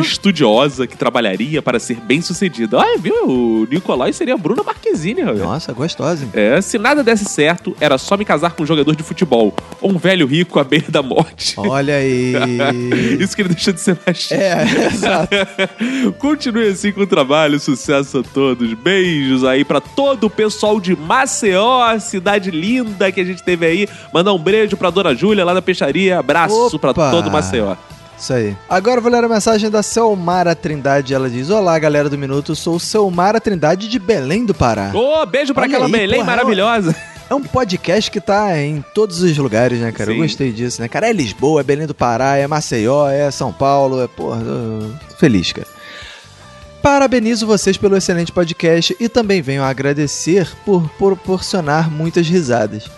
Estudiosa, que trabalharia para ser bem sucedida. Ah, viu? O Nicolai seria a Bruna Marquezine, Roberto. Nossa, gostosa. É, se nada desse certo, era só me casar com um jogador de futebol. Um velho rico à beira da morte. Olha aí. Isso que ele deixa de ser machista. É, exato. Continue assim com o trabalho, sucesso a todos. Beijos aí pra todo o pessoal de Maceió, cidade linda que a gente teve aí. Mandar um beijo pra Dona Júlia lá da peixaria. Abraço pra Opa. todo Maceió. Isso aí. Agora eu vou ler a mensagem da Selmara Trindade. Ela diz: Olá, galera do Minuto. Sou Selmara Trindade de Belém do Pará. Ô, beijo pra Olha aquela aí, Belém porra, maravilhosa. É um podcast que tá em todos os lugares, né, cara? Sim. Eu gostei disso, né, cara? É Lisboa, é Belém do Pará, é Maceió, é São Paulo, é porra. Feliz, cara. Parabenizo vocês pelo excelente podcast e também venho a agradecer por proporcionar muitas risadas.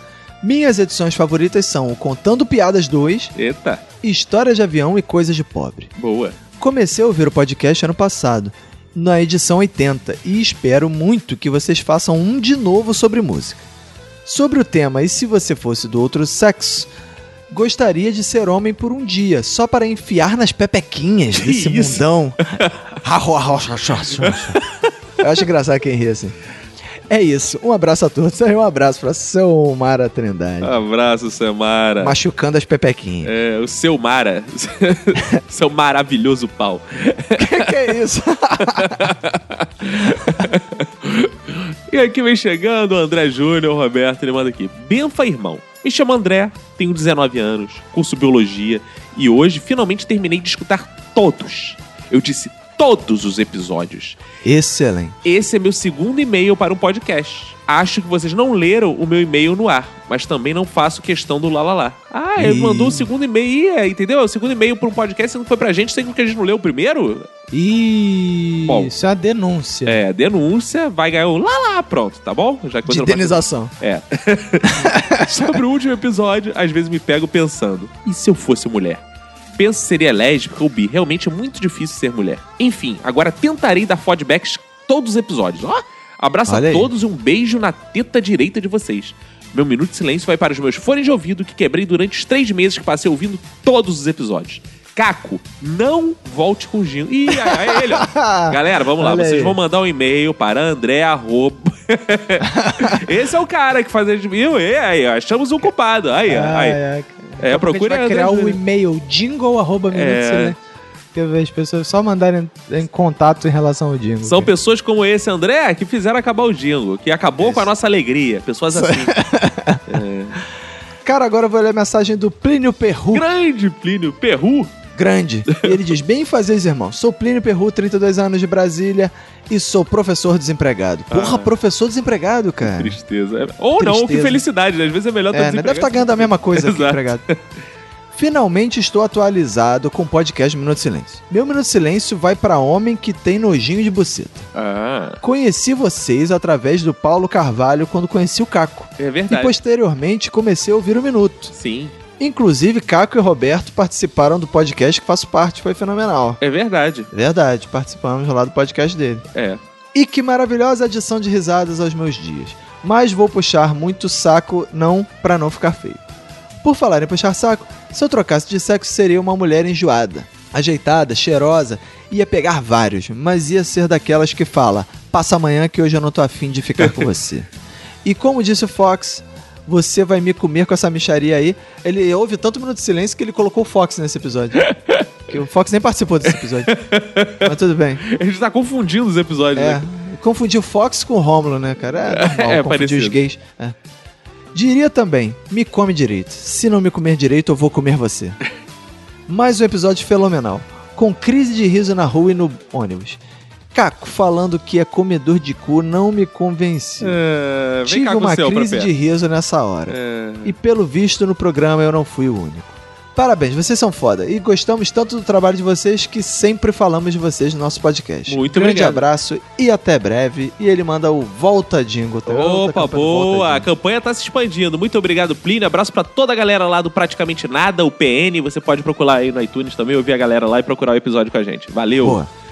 Minhas edições favoritas são o Contando Piadas 2, Eita, História de Avião e Coisas de Pobre. boa. Comecei a ouvir o podcast ano passado, na edição 80, e espero muito que vocês façam um de novo sobre música. Sobre o tema E se você fosse do outro sexo, gostaria de ser homem por um dia, só para enfiar nas pepequinhas desse isso? mundão. Eu acho engraçado quem ri assim. É isso, um abraço a todos e um abraço pra Selmara Trindade. Abraço, Samara. Machucando as pepequinhas. É, o seu Mara. seu maravilhoso pau. que, que é isso? E aqui vem chegando o André Júnior, o Roberto, ele manda aqui. Benfa, irmão. Me chamo André, tenho 19 anos, curso biologia e hoje finalmente terminei de escutar todos. Eu disse todos os episódios. Excelente. Esse é meu segundo e-mail para um podcast. Acho que vocês não leram o meu e-mail no ar, mas também não faço questão do lalala. Ah, ele Ih. mandou o segundo e-mail, é, entendeu? O segundo e-mail para um podcast e não foi pra gente, sendo que a gente não leu o primeiro? E Bom. isso é uma denúncia. É, denúncia, vai ganhar o lalá, pronto, tá bom? Já que De indenização. É. Sobre o último episódio, às vezes me pego pensando: e se eu fosse mulher? Penso se seria lésbica ou bi. Realmente é muito difícil ser mulher. Enfim, agora tentarei dar feedbacks todos os episódios. Ó, abraço Olha a aí. todos e um beijo na teta direita de vocês. Meu minuto de silêncio vai para os meus fones de ouvido que quebrei durante os três meses que passei ouvindo todos os episódios. Caco, não volte com o Ginho. Ih, é ele, ó. Galera, vamos lá. Olha Vocês aí. vão mandar um e-mail para André arroba... Esse é o cara que faz a gente... Viu? E aí, ó, achamos um culpado. Aí, ó. Aí. É, a procure gente vai criar o Júnior. e-mail jingle arroba É. Que as pessoas só mandarem em contato em relação ao jingle. São pessoas como esse André que fizeram acabar o jingle, que acabou com a nossa alegria. Pessoas assim. Cara, agora eu vou ler a mensagem do Plínio Perru. Grande Plínio Perru. Grande. E ele diz: Bem fazeres, irmão. Sou Plínio Perru, 32 anos de Brasília e sou professor desempregado. Porra, Ah. professor desempregado, cara. Tristeza. É. Ou não, que Tristeza. felicidade, né? Às vezes é melhor estar É, né? Deve estar ganhando a mesma coisa que empregado. Finalmente estou atualizado com o podcast Minuto de Silêncio. Meu Minuto de Silêncio vai pra homem que tem nojinho de buceta. Ah, Conheci vocês através do Paulo Carvalho quando conheci o Caco. é E verdade. posteriormente comecei a ouvir o Minuto. Sim, Inclusive, Caco e Roberto participaram do podcast que faço parte, foi fenomenal. é verdade. Verdade, participamos lá do podcast dele. É. E que maravilhosa adição de risadas aos meus dias. Mas vou puxar muito saco, não pra não ficar feio. Por falar em puxar saco, se eu trocasse de sexo seria uma mulher enjoada, ajeitada, cheirosa, ia pegar vários, mas ia ser daquelas que fala: passa amanhã que hoje eu não tô afim de ficar com você. E como disse o Fox, você vai me comer com essa micharia aí. Ele houve tanto minuto de silêncio que ele colocou o Fox nesse episódio. que o Fox nem participou desse episódio. Mas tudo bem. A gente tá confundindo os episódios, É, né? confundiu Fox com o Rômulo, né, cara? É normal, É, parecido. os gays. É. Diria também, me come direito. Se não me comer direito, eu vou comer você. Mais um episódio fenomenal. Com crise de riso na rua e no ônibus. Caco falando que é comedor de cu não me convenceu. É, Tive uma crise de riso nessa hora. É. E pelo visto no programa eu não fui o único. Parabéns, vocês são foda. E gostamos tanto do trabalho de vocês que sempre falamos de vocês no nosso podcast. Muito Grande obrigado. abraço e até breve. E ele manda o Volta Dingo. Tá Opa, do Volta boa! A campanha tá se expandindo. Muito obrigado, Plínio. Abraço pra toda a galera lá do Praticamente Nada, o PN. Você pode procurar aí no iTunes também, ouvir a galera lá e procurar o episódio com a gente. Valeu! Boa.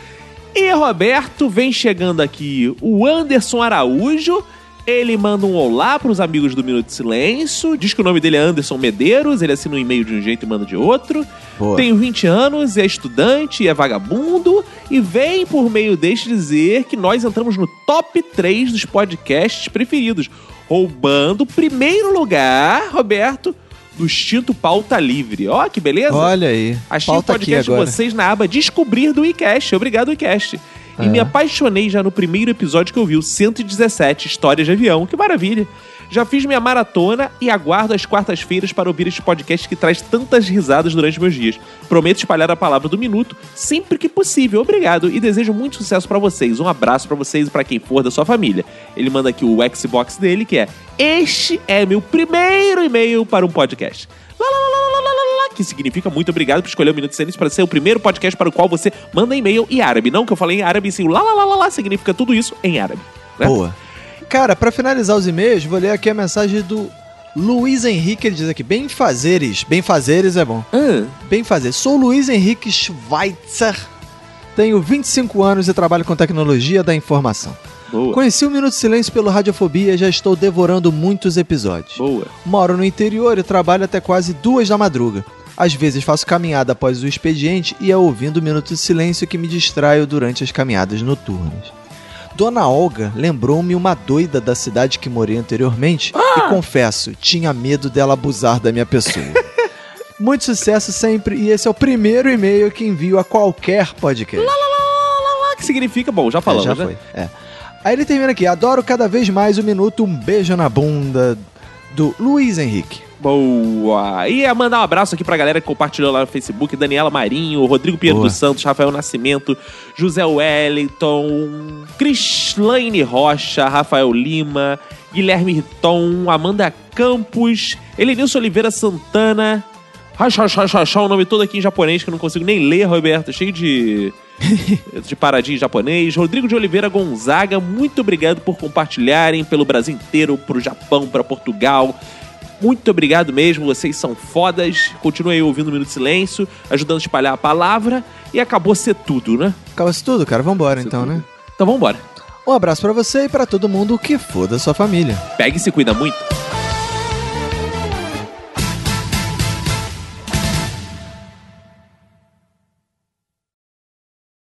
E Roberto, vem chegando aqui o Anderson Araújo. Ele manda um olá pros amigos do Minuto de Silêncio. Diz que o nome dele é Anderson Medeiros. Ele assina um e-mail de um jeito e manda de outro. Boa. Tem 20 anos, é estudante, é vagabundo. E vem por meio deste dizer que nós entramos no top 3 dos podcasts preferidos. Roubando o primeiro lugar, Roberto, do extinto Pauta Livre. Ó, que beleza? Olha aí. Achei o Pauta podcast de vocês na aba Descobrir do iCast. Obrigado, iCast. E É. me apaixonei já no primeiro episódio que eu vi, o 117, Histórias de Avião. Que maravilha. Já fiz minha maratona e aguardo as quartas-feiras para ouvir este podcast que traz tantas risadas durante meus dias. Prometo espalhar a palavra do minuto sempre que possível. Obrigado e desejo muito sucesso para vocês. Um abraço para vocês e para quem for da sua família. Ele manda aqui o Xbox dele, que é: Este é meu primeiro e-mail para um podcast. Lá, lá, lá, que significa muito obrigado por escolher o Minuto Silêncio para ser o primeiro podcast para o qual você manda e-mail em árabe. Não que eu falei em árabe, sim, o lá, lá, lá, lá, lá significa tudo isso em árabe. né? Boa. Cara, pra finalizar os e-mails, vou ler aqui a mensagem do Luiz Henrique. Ele diz aqui: bem fazeres. Bem fazeres é bom. Bem fazer. Sou Luiz Henrique Schweitzer. Tenho 25 anos e trabalho com tecnologia da informação. boa. Conheci o Minuto de Silêncio pelo Radiofobia e já estou devorando muitos episódios. Boa. Moro no interior e trabalho até quase duas da madruga. Às vezes faço caminhada após o expediente e é ouvindo o Minuto de Silêncio que me distraio durante as caminhadas noturnas. Dona Olga lembrou-me uma doida da cidade que morei anteriormente e confesso, tinha medo dela abusar da minha pessoa. Muito sucesso sempre e esse é o primeiro e-mail que envio a qualquer podcast. Ah, que significa, bom, já É, falamos, já né? foi. É. Aí ele termina aqui. Adoro cada vez mais o minuto Um Beijo na Bunda do Luiz Henrique. Boa! E a mandar um abraço aqui pra galera que compartilhou lá no Facebook: Daniela Marinho, Rodrigo Pinheiro Boa. dos Santos, Rafael Nascimento, José Wellington, Crislaine Rocha, Rafael Lima, Guilherme Riton, Amanda Campos, Elenilson Oliveira Santana. Hash, o nome todo aqui em japonês que eu não consigo nem ler, Roberto. Cheio de. de paradinha em japonês. Rodrigo de Oliveira Gonzaga, muito obrigado por compartilharem pelo Brasil inteiro, pro Japão, para Portugal. Muito obrigado mesmo, vocês são fodas. Continuem aí ouvindo o Minuto de Silêncio, ajudando a espalhar a palavra. E acabou ser tudo, né? Acaba isso tudo, cara. Vambora então, né? Então vambora. Um abraço pra você e pra todo mundo que for da sua família. Pega e se cuida muito.